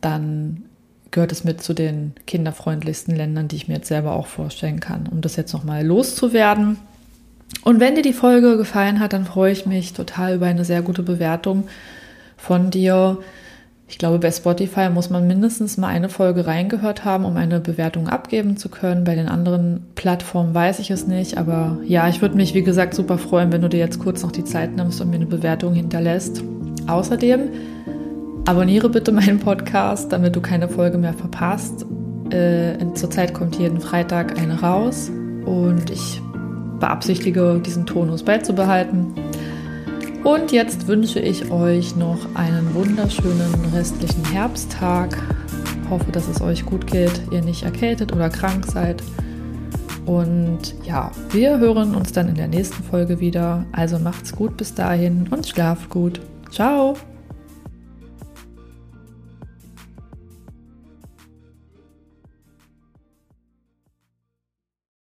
dann gehört es mit zu den kinderfreundlichsten Ländern, die ich mir jetzt selber auch vorstellen kann, um das jetzt nochmal loszuwerden. Und wenn dir die Folge gefallen hat, dann freue ich mich total über eine sehr gute Bewertung von dir. Ich glaube, bei Spotify muss man mindestens mal eine Folge reingehört haben, um eine Bewertung abgeben zu können. Bei den anderen Plattformen weiß ich es nicht. Aber ja, ich würde mich, wie gesagt, super freuen, wenn du dir jetzt kurz noch die Zeit nimmst und mir eine Bewertung hinterlässt. Außerdem Abonniere bitte meinen Podcast, damit du keine Folge mehr verpasst. Äh, zurzeit kommt jeden Freitag eine raus und ich beabsichtige, diesen Tonus beizubehalten. Und jetzt wünsche ich euch noch einen wunderschönen restlichen Herbsttag. Hoffe, dass es euch gut geht, ihr nicht erkältet oder krank seid. Und ja, wir hören uns dann in der nächsten Folge wieder. Also macht's gut bis dahin und schlaft gut. Ciao!